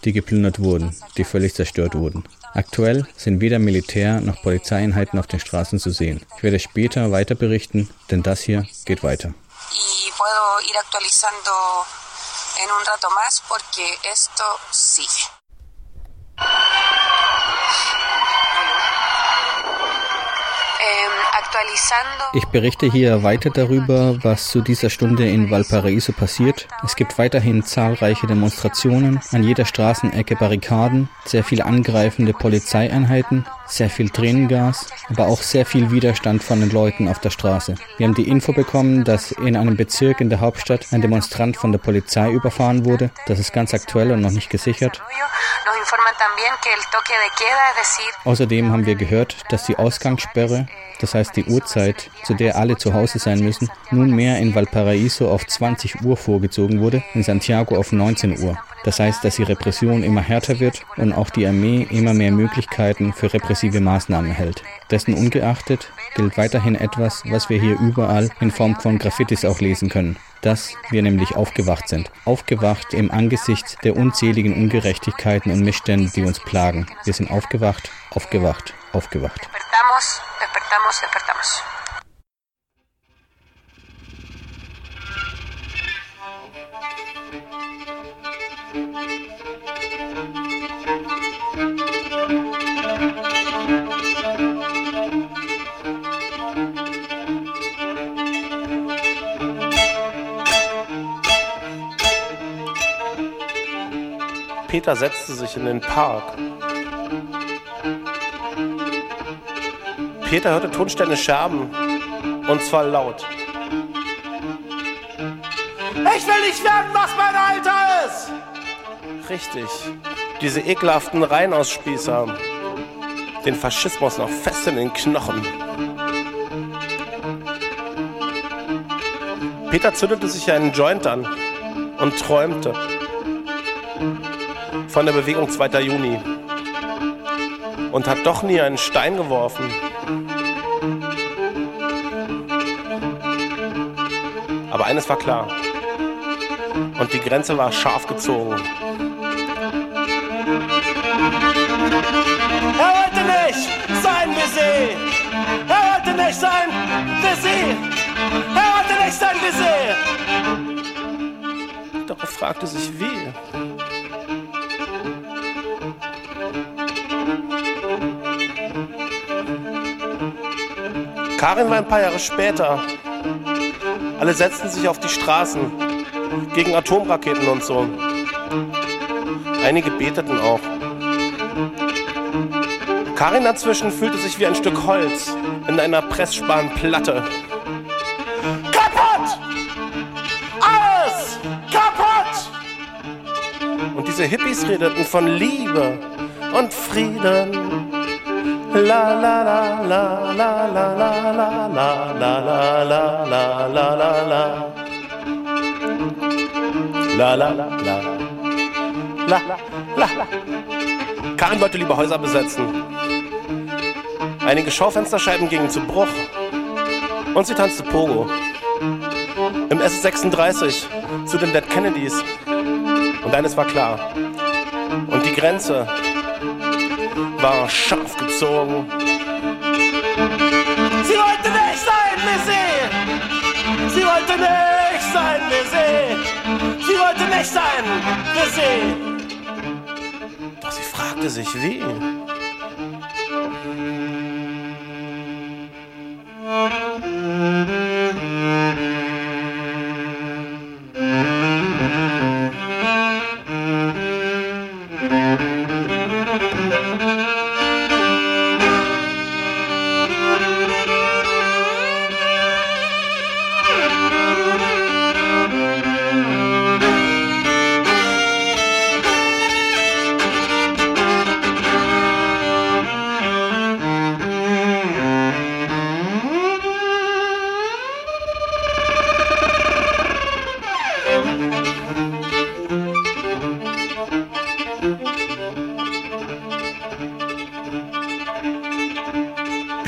die geplündert wurden, die völlig zerstört wurden. Aktuell sind weder Militär noch Polizeieinheiten auf den Straßen zu sehen. Ich werde später weiter berichten, denn das hier geht weiter. Y puedo ir actualizando en un rato más porque esto sigue. Ich berichte hier weiter darüber, was zu dieser Stunde in Valparaiso passiert. Es gibt weiterhin zahlreiche Demonstrationen, an jeder Straßenecke Barrikaden, sehr viele angreifende Polizeieinheiten, sehr viel Tränengas, aber auch sehr viel Widerstand von den Leuten auf der Straße. Wir haben die Info bekommen, dass in einem Bezirk in der Hauptstadt ein Demonstrant von der Polizei überfahren wurde. Das ist ganz aktuell und noch nicht gesichert. Außerdem haben wir gehört, dass die Ausgangssperre das heißt die Uhrzeit, zu der alle zu Hause sein müssen, nunmehr in Valparaiso auf 20 Uhr vorgezogen wurde, in Santiago auf 19 Uhr. Das heißt, dass die Repression immer härter wird und auch die Armee immer mehr Möglichkeiten für repressive Maßnahmen erhält. Dessen ungeachtet gilt weiterhin etwas, was wir hier überall in Form von Graffitis auch lesen können dass wir nämlich aufgewacht sind. Aufgewacht im Angesicht der unzähligen Ungerechtigkeiten und Missstände, die uns plagen. Wir sind aufgewacht, aufgewacht, aufgewacht. Despertamos, despertamos, despertamos. Peter setzte sich in den Park. Peter hörte Tonsteine scherben, und zwar laut. Ich will nicht werden, was mein Alter ist! Richtig, diese ekelhaften Reinhausspießer, den Faschismus noch fest in den Knochen. Peter zündete sich einen Joint an und träumte von der Bewegung 2. Juni und hat doch nie einen Stein geworfen. Aber eines war klar. Und die Grenze war scharf gezogen. Er wollte nicht! nicht sein wie sie. Er wollte nicht sein wie sie. Doch er fragte sich wie. Karin war ein paar Jahre später. Alle setzten sich auf die Straßen gegen Atomraketen und so. Einige beteten auch. Karin dazwischen fühlte sich wie ein Stück Holz in einer presssparen Platte. Kaputt! Alles kaputt! Und diese Hippies redeten von Liebe und Frieden. La la la la la la la la la la la la la la la la La la la la La la Karin wollte lieber Häuser besetzen. Einige Schaufensterscheiben gingen zu Bruch. Und sie tanzte Pogo. Im SS36 zu den Dead Kennedys. Und eines war klar. Und die Grenze war scharf gezogen. Sie wollte nicht sein wie sie! Wollte nicht sein wie sie! Wollte nicht sein sie! Doch sie fragte sich wie.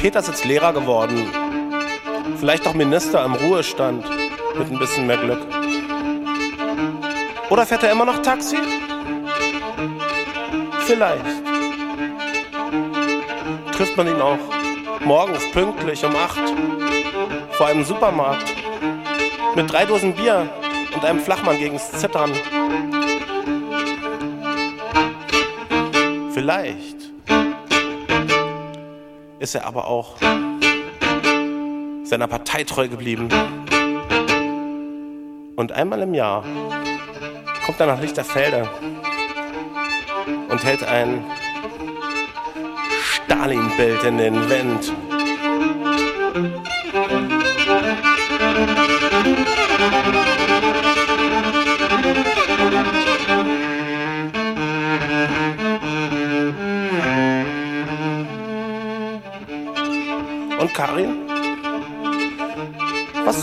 Peter ist jetzt Lehrer geworden. Vielleicht auch Minister im Ruhestand. Mit ein bisschen mehr Glück. Oder fährt er immer noch Taxi? Vielleicht. Trifft man ihn auch morgens pünktlich um 8 vor einem Supermarkt mit drei Dosen Bier und einem Flachmann gegens Zittern. Vielleicht ist er aber auch seiner Partei treu geblieben. Und einmal im Jahr kommt er nach Lichterfelde und hält ein Stalin-Bild in den Wind.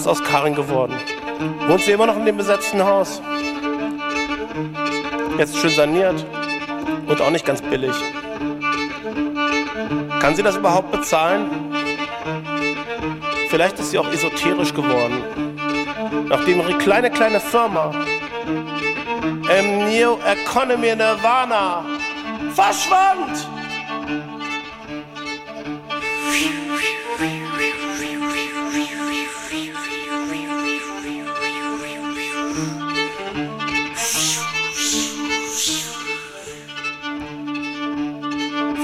Ist aus Karin geworden? Wohnt sie immer noch in dem besetzten Haus? Jetzt schön saniert und auch nicht ganz billig. Kann sie das überhaupt bezahlen? Vielleicht ist sie auch esoterisch geworden. Nachdem ihre kleine, kleine Firma im New Economy Nirvana verschwand.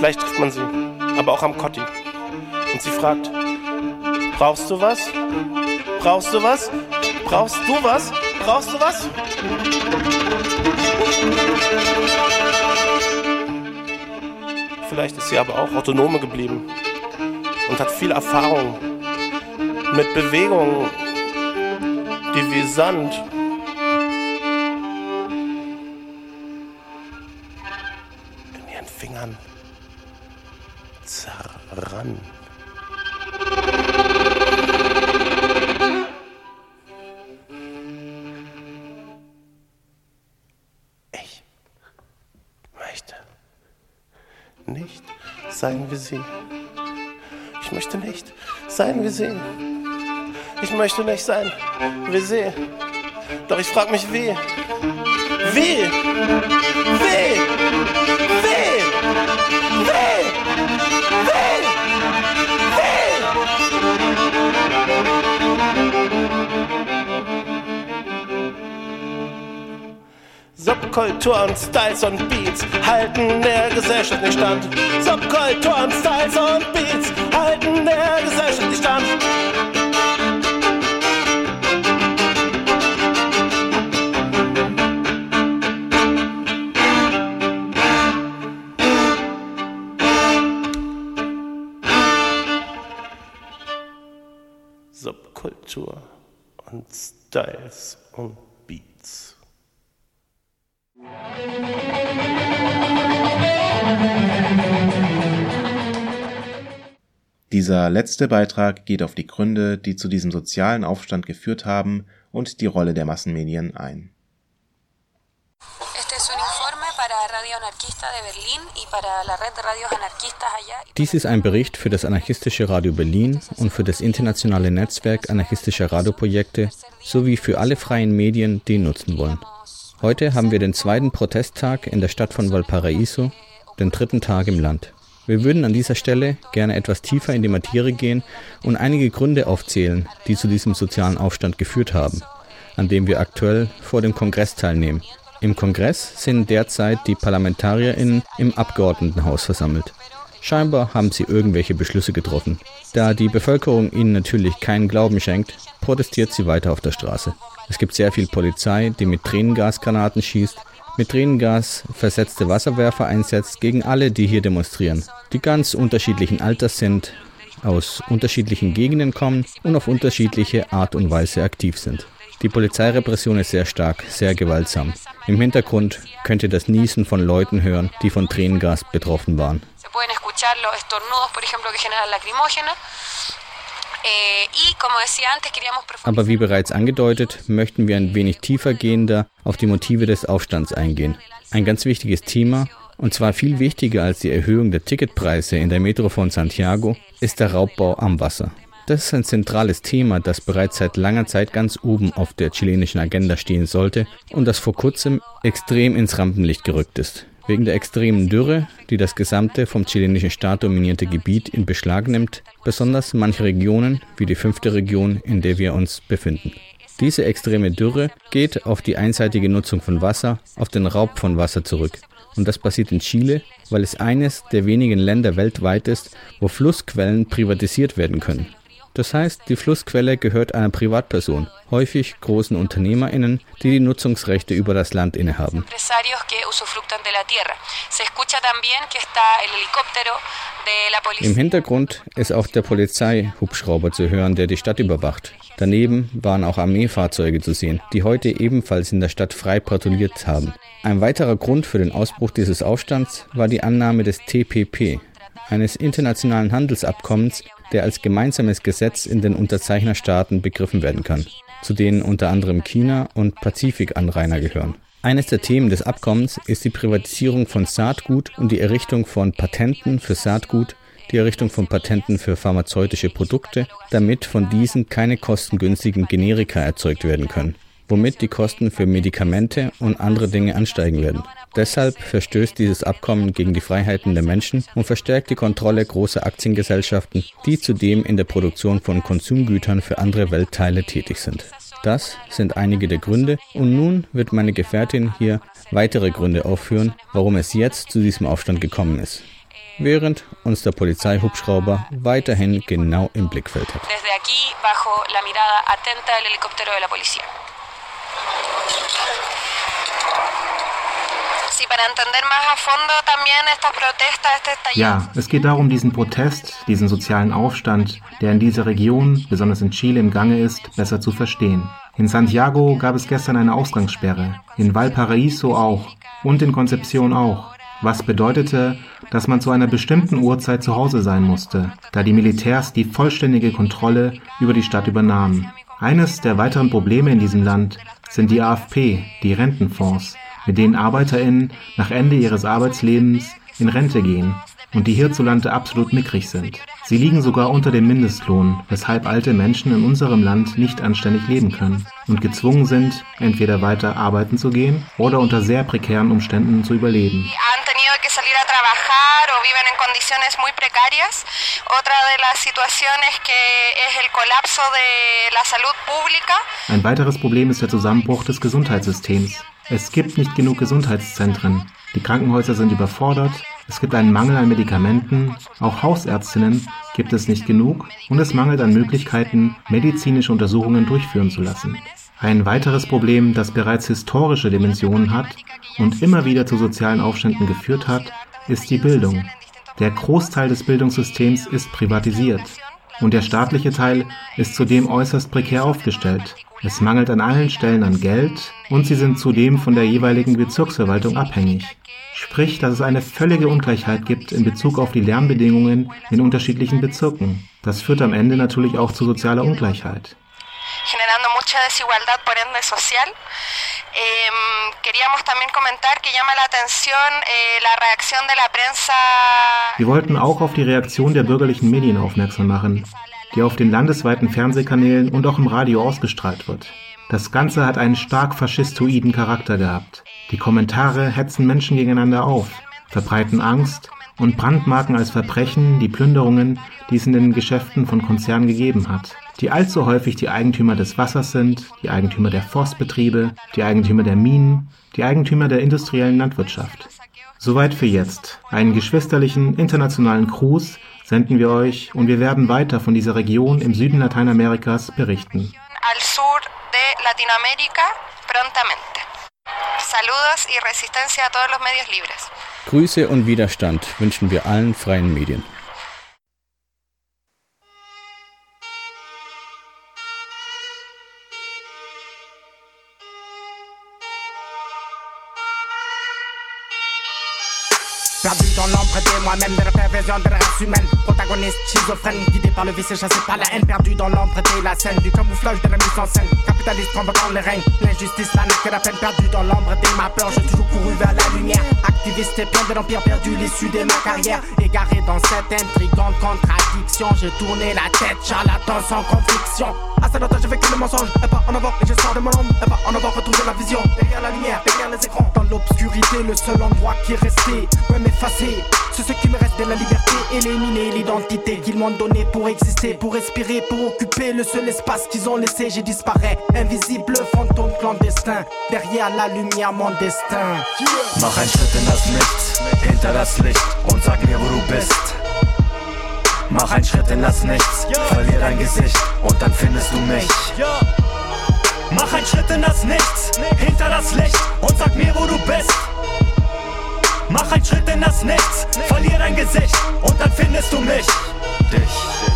Vielleicht trifft man sie, aber auch am Kotti. Und sie fragt, brauchst du was? Brauchst du was? Brauchst du was? Brauchst du was? Vielleicht ist sie aber auch autonome geblieben und hat viel Erfahrung mit Bewegungen, die wie Sand sie. Ich möchte nicht sein wie sie. Ich möchte nicht sein wie sie. Doch ich frage mich? Wie? Wie? Wie? Subkultur und Styles und Beats halten der Gesellschaft nicht stand. Subkultur und Styles und Beats halten der Gesellschaft nicht stand. Subkultur und Styles und Dieser letzte Beitrag geht auf die Gründe, die zu diesem sozialen Aufstand geführt haben und die Rolle der Massenmedien ein. Dies ist ein Bericht für das anarchistische Radio Berlin und für das internationale Netzwerk anarchistischer Radioprojekte sowie für alle freien Medien, die ihn nutzen wollen. Heute haben wir den zweiten Protesttag in der Stadt von Valparaiso, den dritten Tag im Land. Wir würden an dieser Stelle gerne etwas tiefer in die Materie gehen und einige Gründe aufzählen, die zu diesem sozialen Aufstand geführt haben, an dem wir aktuell vor dem Kongress teilnehmen. Im Kongress sind derzeit die ParlamentarierInnen im Abgeordnetenhaus versammelt. Scheinbar haben sie irgendwelche Beschlüsse getroffen. Da die Bevölkerung ihnen natürlich keinen Glauben schenkt, protestiert sie weiter auf der Straße. Es gibt sehr viel Polizei, die mit Tränengasgranaten schießt, mit Tränengas versetzte Wasserwerfer einsetzt gegen alle, die hier demonstrieren, die ganz unterschiedlichen Alters sind, aus unterschiedlichen Gegenden kommen und auf unterschiedliche Art und Weise aktiv sind. Die Polizeirepression ist sehr stark, sehr gewaltsam. Im Hintergrund könnt ihr das Niesen von Leuten hören, die von Tränengas betroffen waren. Eh, Aber wie bereits angedeutet, möchten wir ein wenig tiefer gehender auf die Motive des Aufstands eingehen. Ein ganz wichtiges Thema, und zwar viel wichtiger als die Erhöhung der Ticketpreise in der Metro von Santiago, ist der Raubbau am Wasser. Das ist ein zentrales Thema, das bereits seit langer Zeit ganz oben auf der chilenischen Agenda stehen sollte und das vor kurzem extrem ins Rampenlicht gerückt ist. Wegen der extremen Dürre, die das gesamte vom chilenischen Staat dominierte Gebiet in Beschlag nimmt, besonders manche Regionen, wie die fünfte Region, in der wir uns befinden. Diese extreme Dürre geht auf die einseitige Nutzung von Wasser, auf den Raub von Wasser zurück. Und das passiert in Chile, weil es eines der wenigen Länder weltweit ist, wo Flussquellen privatisiert werden können. Das heißt, die Flussquelle gehört einer Privatperson, häufig großen UnternehmerInnen, die die Nutzungsrechte über das Land innehaben. Im Hintergrund ist auch der Polizeihubschrauber zu hören, der die Stadt überwacht. Daneben waren auch Armeefahrzeuge zu sehen, die heute ebenfalls in der Stadt frei patrouilliert haben. Ein weiterer Grund für den Ausbruch dieses Aufstands war die Annahme des TPP, eines internationalen Handelsabkommens, der als gemeinsames Gesetz in den Unterzeichnerstaaten begriffen werden kann, zu denen unter anderem China und Pazifikanrainer gehören. Eines der Themen des Abkommens ist die Privatisierung von Saatgut und die Errichtung von Patenten für Saatgut, die Errichtung von Patenten für pharmazeutische Produkte, damit von diesen keine kostengünstigen Generika erzeugt werden können, womit die Kosten für Medikamente und andere Dinge ansteigen werden. Deshalb verstößt dieses Abkommen gegen die Freiheiten der Menschen und verstärkt die Kontrolle großer Aktiengesellschaften, die zudem in der Produktion von Konsumgütern für andere Weltteile tätig sind. Das sind einige der Gründe und nun wird meine Gefährtin hier weitere Gründe aufführen, warum es jetzt zu diesem Aufstand gekommen ist während uns der Polizeihubschrauber weiterhin genau im Blickfeld hat. Ja, es geht darum, diesen Protest, diesen sozialen Aufstand, der in dieser Region, besonders in Chile, im Gange ist, besser zu verstehen. In Santiago gab es gestern eine Ausgangssperre, in Valparaiso auch und in Concepción auch, was bedeutete, dass man zu einer bestimmten Uhrzeit zu Hause sein musste, da die Militärs die vollständige Kontrolle über die Stadt übernahmen. Eines der weiteren Probleme in diesem Land sind die AFP, die Rentenfonds, mit denen ArbeiterInnen nach Ende ihres Arbeitslebens in Rente gehen und die hierzulande absolut mickrig sind. Sie liegen sogar unter dem Mindestlohn, weshalb alte Menschen in unserem Land nicht anständig leben können und gezwungen sind, entweder weiter arbeiten zu gehen oder unter sehr prekären Umständen zu überleben. Ein weiteres Problem ist der Zusammenbruch des Gesundheitssystems. Es gibt nicht genug Gesundheitszentren. Die Krankenhäuser sind überfordert. Es gibt einen Mangel an Medikamenten. Auch Hausärztinnen gibt es nicht genug. Und es mangelt an Möglichkeiten, medizinische Untersuchungen durchführen zu lassen. Ein weiteres Problem, das bereits historische Dimensionen hat und immer wieder zu sozialen Aufständen geführt hat, ist die Bildung. Der Großteil des Bildungssystems ist privatisiert und der staatliche Teil ist zudem äußerst prekär aufgestellt. Es mangelt an allen Stellen an Geld und sie sind zudem von der jeweiligen Bezirksverwaltung abhängig. Sprich, dass es eine völlige Ungleichheit gibt in Bezug auf die Lernbedingungen in unterschiedlichen Bezirken. Das führt am Ende natürlich auch zu sozialer Ungleichheit. generando mucha desigualdad por ende social. Eh, queríamos también comentar que llama la atención eh, la reacción de la prensa. Wir wollten auch auf die Reaktion der bürgerlichen Medien aufmerksam machen, die auf den landesweiten Fernsehkanälen und auch im Radio ausgestrahlt wird. Das Ganze hat einen stark faschistoiden Charakter gehabt. Die Kommentare hetzen Menschen gegeneinander auf, verbreiten Angst und brandmarken als Verbrechen die Plünderungen, die es in den Geschäften von Konzernen gegeben hat, die allzu häufig die Eigentümer des Wassers sind, die Eigentümer der Forstbetriebe, die Eigentümer der Minen, die Eigentümer der industriellen Landwirtschaft. Soweit für jetzt. Einen geschwisterlichen internationalen Gruß senden wir euch und wir werden weiter von dieser Region im Süden Lateinamerikas berichten. Al sur de Latinoamérica prontamente. Saludos y resistencia a todos los medios libres. Grüße und Widerstand wünschen wir allen freien Medien. Perdu dans l'ombre des moi-même, de la perversion de la race humaine. Protagoniste schizophrène, guidé par le vice et chassé par la haine. Perdu dans l'ombre de la scène, du camouflage de la mise en scène. Capitaliste convoquant le règne, l'injustice, la n'est que la peine. Perdu dans l'ombre de ma peur, j'ai toujours couru vers la lumière. Activiste et plein de l'empire, perdu l'issue de ma carrière. Égaré dans cette intrigante contradiction, j'ai tourné la tête, charlatan sans conviction. À ce longtemps, j'ai vécu le mensonge, et pas en avoir, et je sors de mon ombre, et pas en avoir retrouvé la vision. Derrière la lumière, derrière les écrans, dans l'obscurité, le seul endroit qui est resté, ouais, m'effacer. C'est ce qui me reste de la liberté, éliminer l'identité qu'ils m'ont donnée pour exister, pour respirer, pour occuper le seul espace qu'ils ont laissé. J'ai disparais, invisible fantôme clandestin, derrière la lumière, mon destin. Mach einen Schritt in das Nichts, hinter das Licht und sag mir, wo du bist. Mach einen Schritt in das Nichts, verlier dein Gesicht und dann findest du mich. Mach einen Schritt in das Nichts, hinter das Licht und sag mir, wo du bist. Mach einen Schritt in das Nichts, verlier dein Gesicht und dann findest du mich. Dich.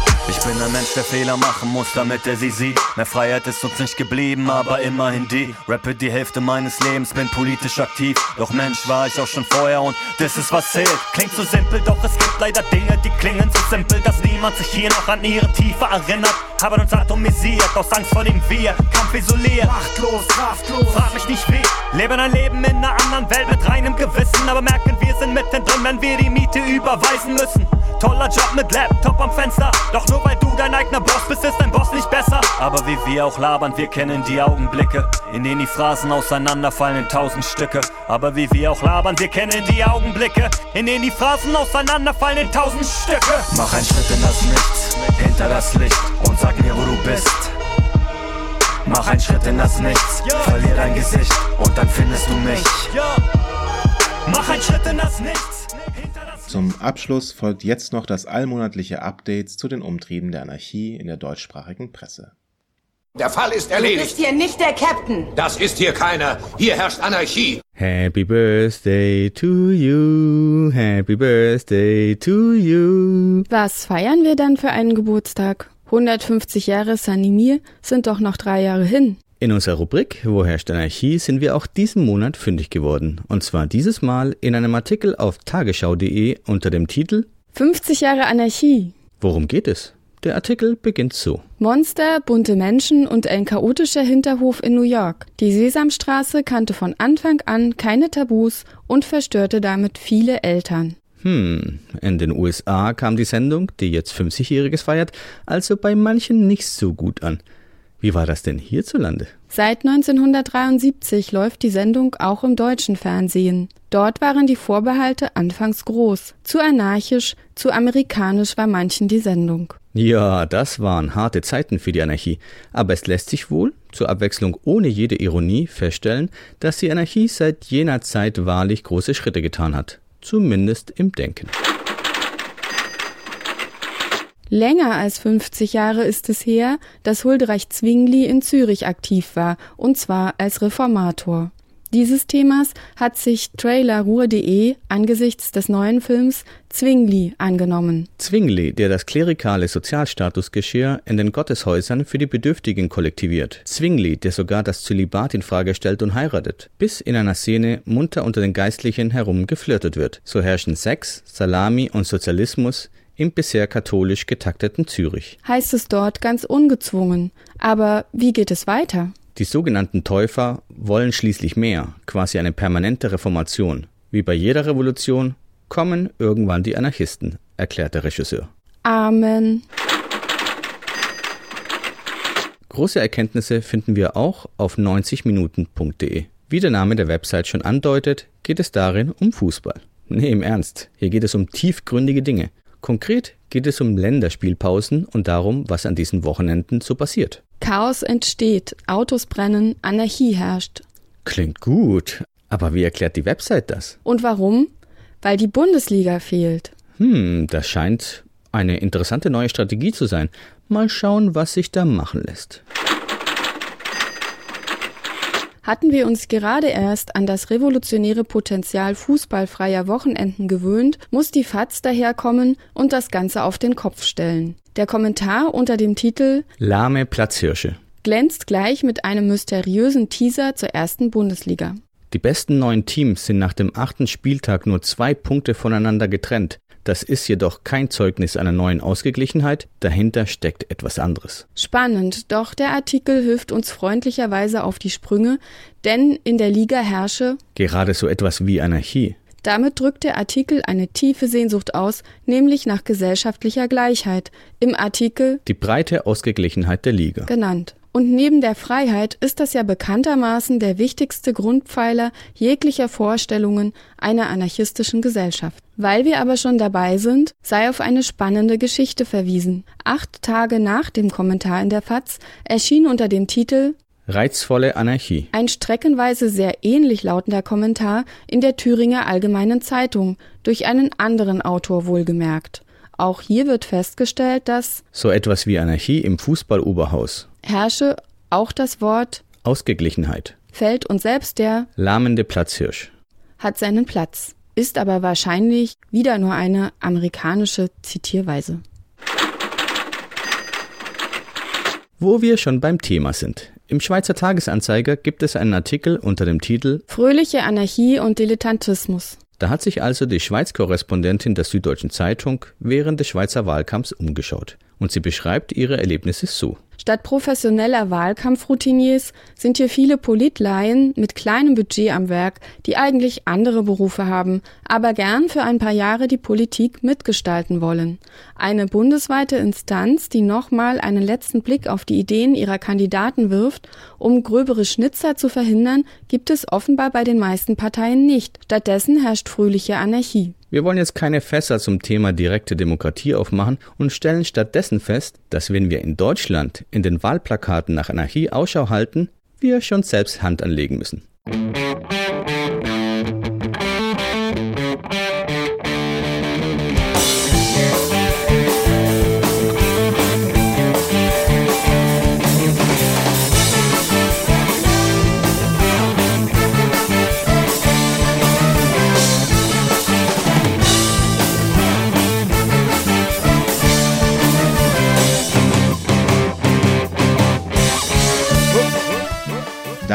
Ich bin ein Mensch, der Fehler machen muss, damit er sie sieht. Mehr Freiheit ist uns nicht geblieben, aber immerhin die. Rappe die Hälfte meines Lebens, bin politisch aktiv. Doch Mensch war ich auch schon vorher und das ist was zählt. Klingt so simpel, doch es gibt leider Dinge, die klingen so simpel, dass niemand sich hier noch an ihre Tiefe erinnert. Haben uns atomisiert, aus Angst vor dem Wir, Kampf isoliert. Machtlos, kraftlos, frag mich nicht wie. Leben ein Leben in einer anderen Welt mit reinem Gewissen, aber merken, wir sind mittendrin, wenn wir die Miete überweisen müssen. Toller Job mit Laptop am Fenster, doch nur weil du dein eigener Boss bist, ist dein Boss nicht besser. Aber wie wir auch labern, wir kennen die Augenblicke, in denen die Phrasen auseinanderfallen in tausend Stücke. Aber wie wir auch labern, wir kennen die Augenblicke, in denen die Phrasen auseinanderfallen in tausend Stücke. Mach einen Schritt in das Nichts, hinter das Licht und sag mir, wo du bist. Mach einen Schritt in das Nichts, verlier dein Gesicht und dann findest du mich. Mach einen Schritt in das Nichts. Zum Abschluss folgt jetzt noch das allmonatliche Update zu den Umtrieben der Anarchie in der deutschsprachigen Presse. Der Fall ist erledigt. Du bist hier nicht der Captain. Das ist hier keiner. Hier herrscht Anarchie. Happy Birthday to you, Happy Birthday to you. Was feiern wir dann für einen Geburtstag? 150 Jahre Sanimir sind doch noch drei Jahre hin. In unserer Rubrik Wo herrscht Anarchie sind wir auch diesen Monat fündig geworden. Und zwar dieses Mal in einem Artikel auf tagesschau.de unter dem Titel 50 Jahre Anarchie. Worum geht es? Der Artikel beginnt so. Monster, bunte Menschen und ein chaotischer Hinterhof in New York. Die Sesamstraße kannte von Anfang an keine Tabus und verstörte damit viele Eltern. Hm, in den USA kam die Sendung, die jetzt 50-Jähriges feiert, also bei manchen nicht so gut an. Wie war das denn hierzulande? Seit 1973 läuft die Sendung auch im deutschen Fernsehen. Dort waren die Vorbehalte anfangs groß. Zu anarchisch, zu amerikanisch war manchen die Sendung. Ja, das waren harte Zeiten für die Anarchie. Aber es lässt sich wohl, zur Abwechslung ohne jede Ironie, feststellen, dass die Anarchie seit jener Zeit wahrlich große Schritte getan hat. Zumindest im Denken. Länger als 50 Jahre ist es her, dass Huldreich Zwingli in Zürich aktiv war, und zwar als Reformator. Dieses Themas hat sich trailerruhr.de angesichts des neuen Films Zwingli angenommen. Zwingli, der das klerikale Sozialstatusgeschirr in den Gotteshäusern für die Bedürftigen kollektiviert. Zwingli, der sogar das Zölibat in Frage stellt und heiratet, bis in einer Szene munter unter den Geistlichen herum geflirtet wird. So herrschen Sex, Salami und Sozialismus im bisher katholisch getakteten Zürich. Heißt es dort ganz ungezwungen. Aber wie geht es weiter? Die sogenannten Täufer wollen schließlich mehr, quasi eine permanente Reformation. Wie bei jeder Revolution kommen irgendwann die Anarchisten, erklärt der Regisseur. Amen. Große Erkenntnisse finden wir auch auf 90minuten.de. Wie der Name der Website schon andeutet, geht es darin um Fußball. Nee, im Ernst, hier geht es um tiefgründige Dinge. Konkret geht es um Länderspielpausen und darum, was an diesen Wochenenden so passiert. Chaos entsteht, Autos brennen, Anarchie herrscht. Klingt gut, aber wie erklärt die Website das? Und warum? Weil die Bundesliga fehlt. Hm, das scheint eine interessante neue Strategie zu sein. Mal schauen, was sich da machen lässt. Hatten wir uns gerade erst an das revolutionäre Potenzial fußballfreier Wochenenden gewöhnt, muss die FAZ daherkommen und das Ganze auf den Kopf stellen. Der Kommentar unter dem Titel Lahme Platzhirsche glänzt gleich mit einem mysteriösen Teaser zur ersten Bundesliga. Die besten neun Teams sind nach dem achten Spieltag nur zwei Punkte voneinander getrennt. Das ist jedoch kein Zeugnis einer neuen Ausgeglichenheit, dahinter steckt etwas anderes. Spannend, doch der Artikel hilft uns freundlicherweise auf die Sprünge, denn in der Liga herrsche gerade so etwas wie Anarchie. Damit drückt der Artikel eine tiefe Sehnsucht aus, nämlich nach gesellschaftlicher Gleichheit. Im Artikel Die breite Ausgeglichenheit der Liga genannt. Und neben der Freiheit ist das ja bekanntermaßen der wichtigste Grundpfeiler jeglicher Vorstellungen einer anarchistischen Gesellschaft. Weil wir aber schon dabei sind, sei auf eine spannende Geschichte verwiesen. Acht Tage nach dem Kommentar in der FAZ erschien unter dem Titel Reizvolle Anarchie. Ein streckenweise sehr ähnlich lautender Kommentar in der Thüringer Allgemeinen Zeitung, durch einen anderen Autor wohlgemerkt. Auch hier wird festgestellt, dass so etwas wie Anarchie im Fußballoberhaus herrsche auch das Wort Ausgeglichenheit. Fällt und selbst der lahmende Platzhirsch hat seinen Platz, ist aber wahrscheinlich wieder nur eine amerikanische Zitierweise. Wo wir schon beim Thema sind. Im Schweizer Tagesanzeiger gibt es einen Artikel unter dem Titel Fröhliche Anarchie und Dilettantismus. Da hat sich also die Schweiz-Korrespondentin der Süddeutschen Zeitung während des Schweizer Wahlkampfs umgeschaut und sie beschreibt ihre Erlebnisse so. Statt professioneller Wahlkampfroutiniers sind hier viele Politlaien mit kleinem Budget am Werk, die eigentlich andere Berufe haben, aber gern für ein paar Jahre die Politik mitgestalten wollen. Eine bundesweite Instanz, die nochmal einen letzten Blick auf die Ideen ihrer Kandidaten wirft, um gröbere Schnitzer zu verhindern, gibt es offenbar bei den meisten Parteien nicht. Stattdessen herrscht fröhliche Anarchie. Wir wollen jetzt keine Fässer zum Thema direkte Demokratie aufmachen und stellen stattdessen fest, dass wenn wir in Deutschland in den Wahlplakaten nach Anarchie Ausschau halten, wir schon selbst Hand anlegen müssen.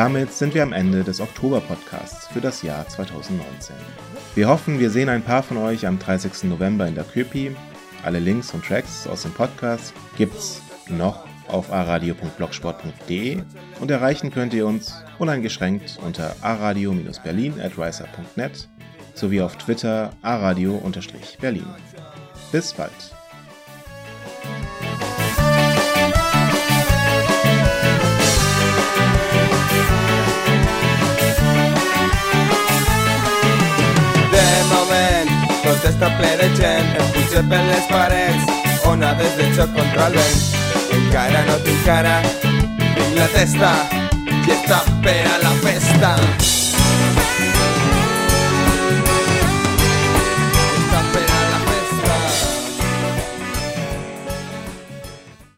Damit sind wir am Ende des Oktober-Podcasts für das Jahr 2019. Wir hoffen, wir sehen ein paar von euch am 30. November in der Köpi. Alle Links und Tracks aus dem Podcast gibt's noch auf aradio.blogsport.de und erreichen könnt ihr uns uneingeschränkt unter aradio-berlin at riser.net sowie auf Twitter aradio-berlin. Bis bald. Ple de gent, em puja per les parets, onades de xoc contra el vent. Encara no tinc cara, tinc la testa, i està per a la festa.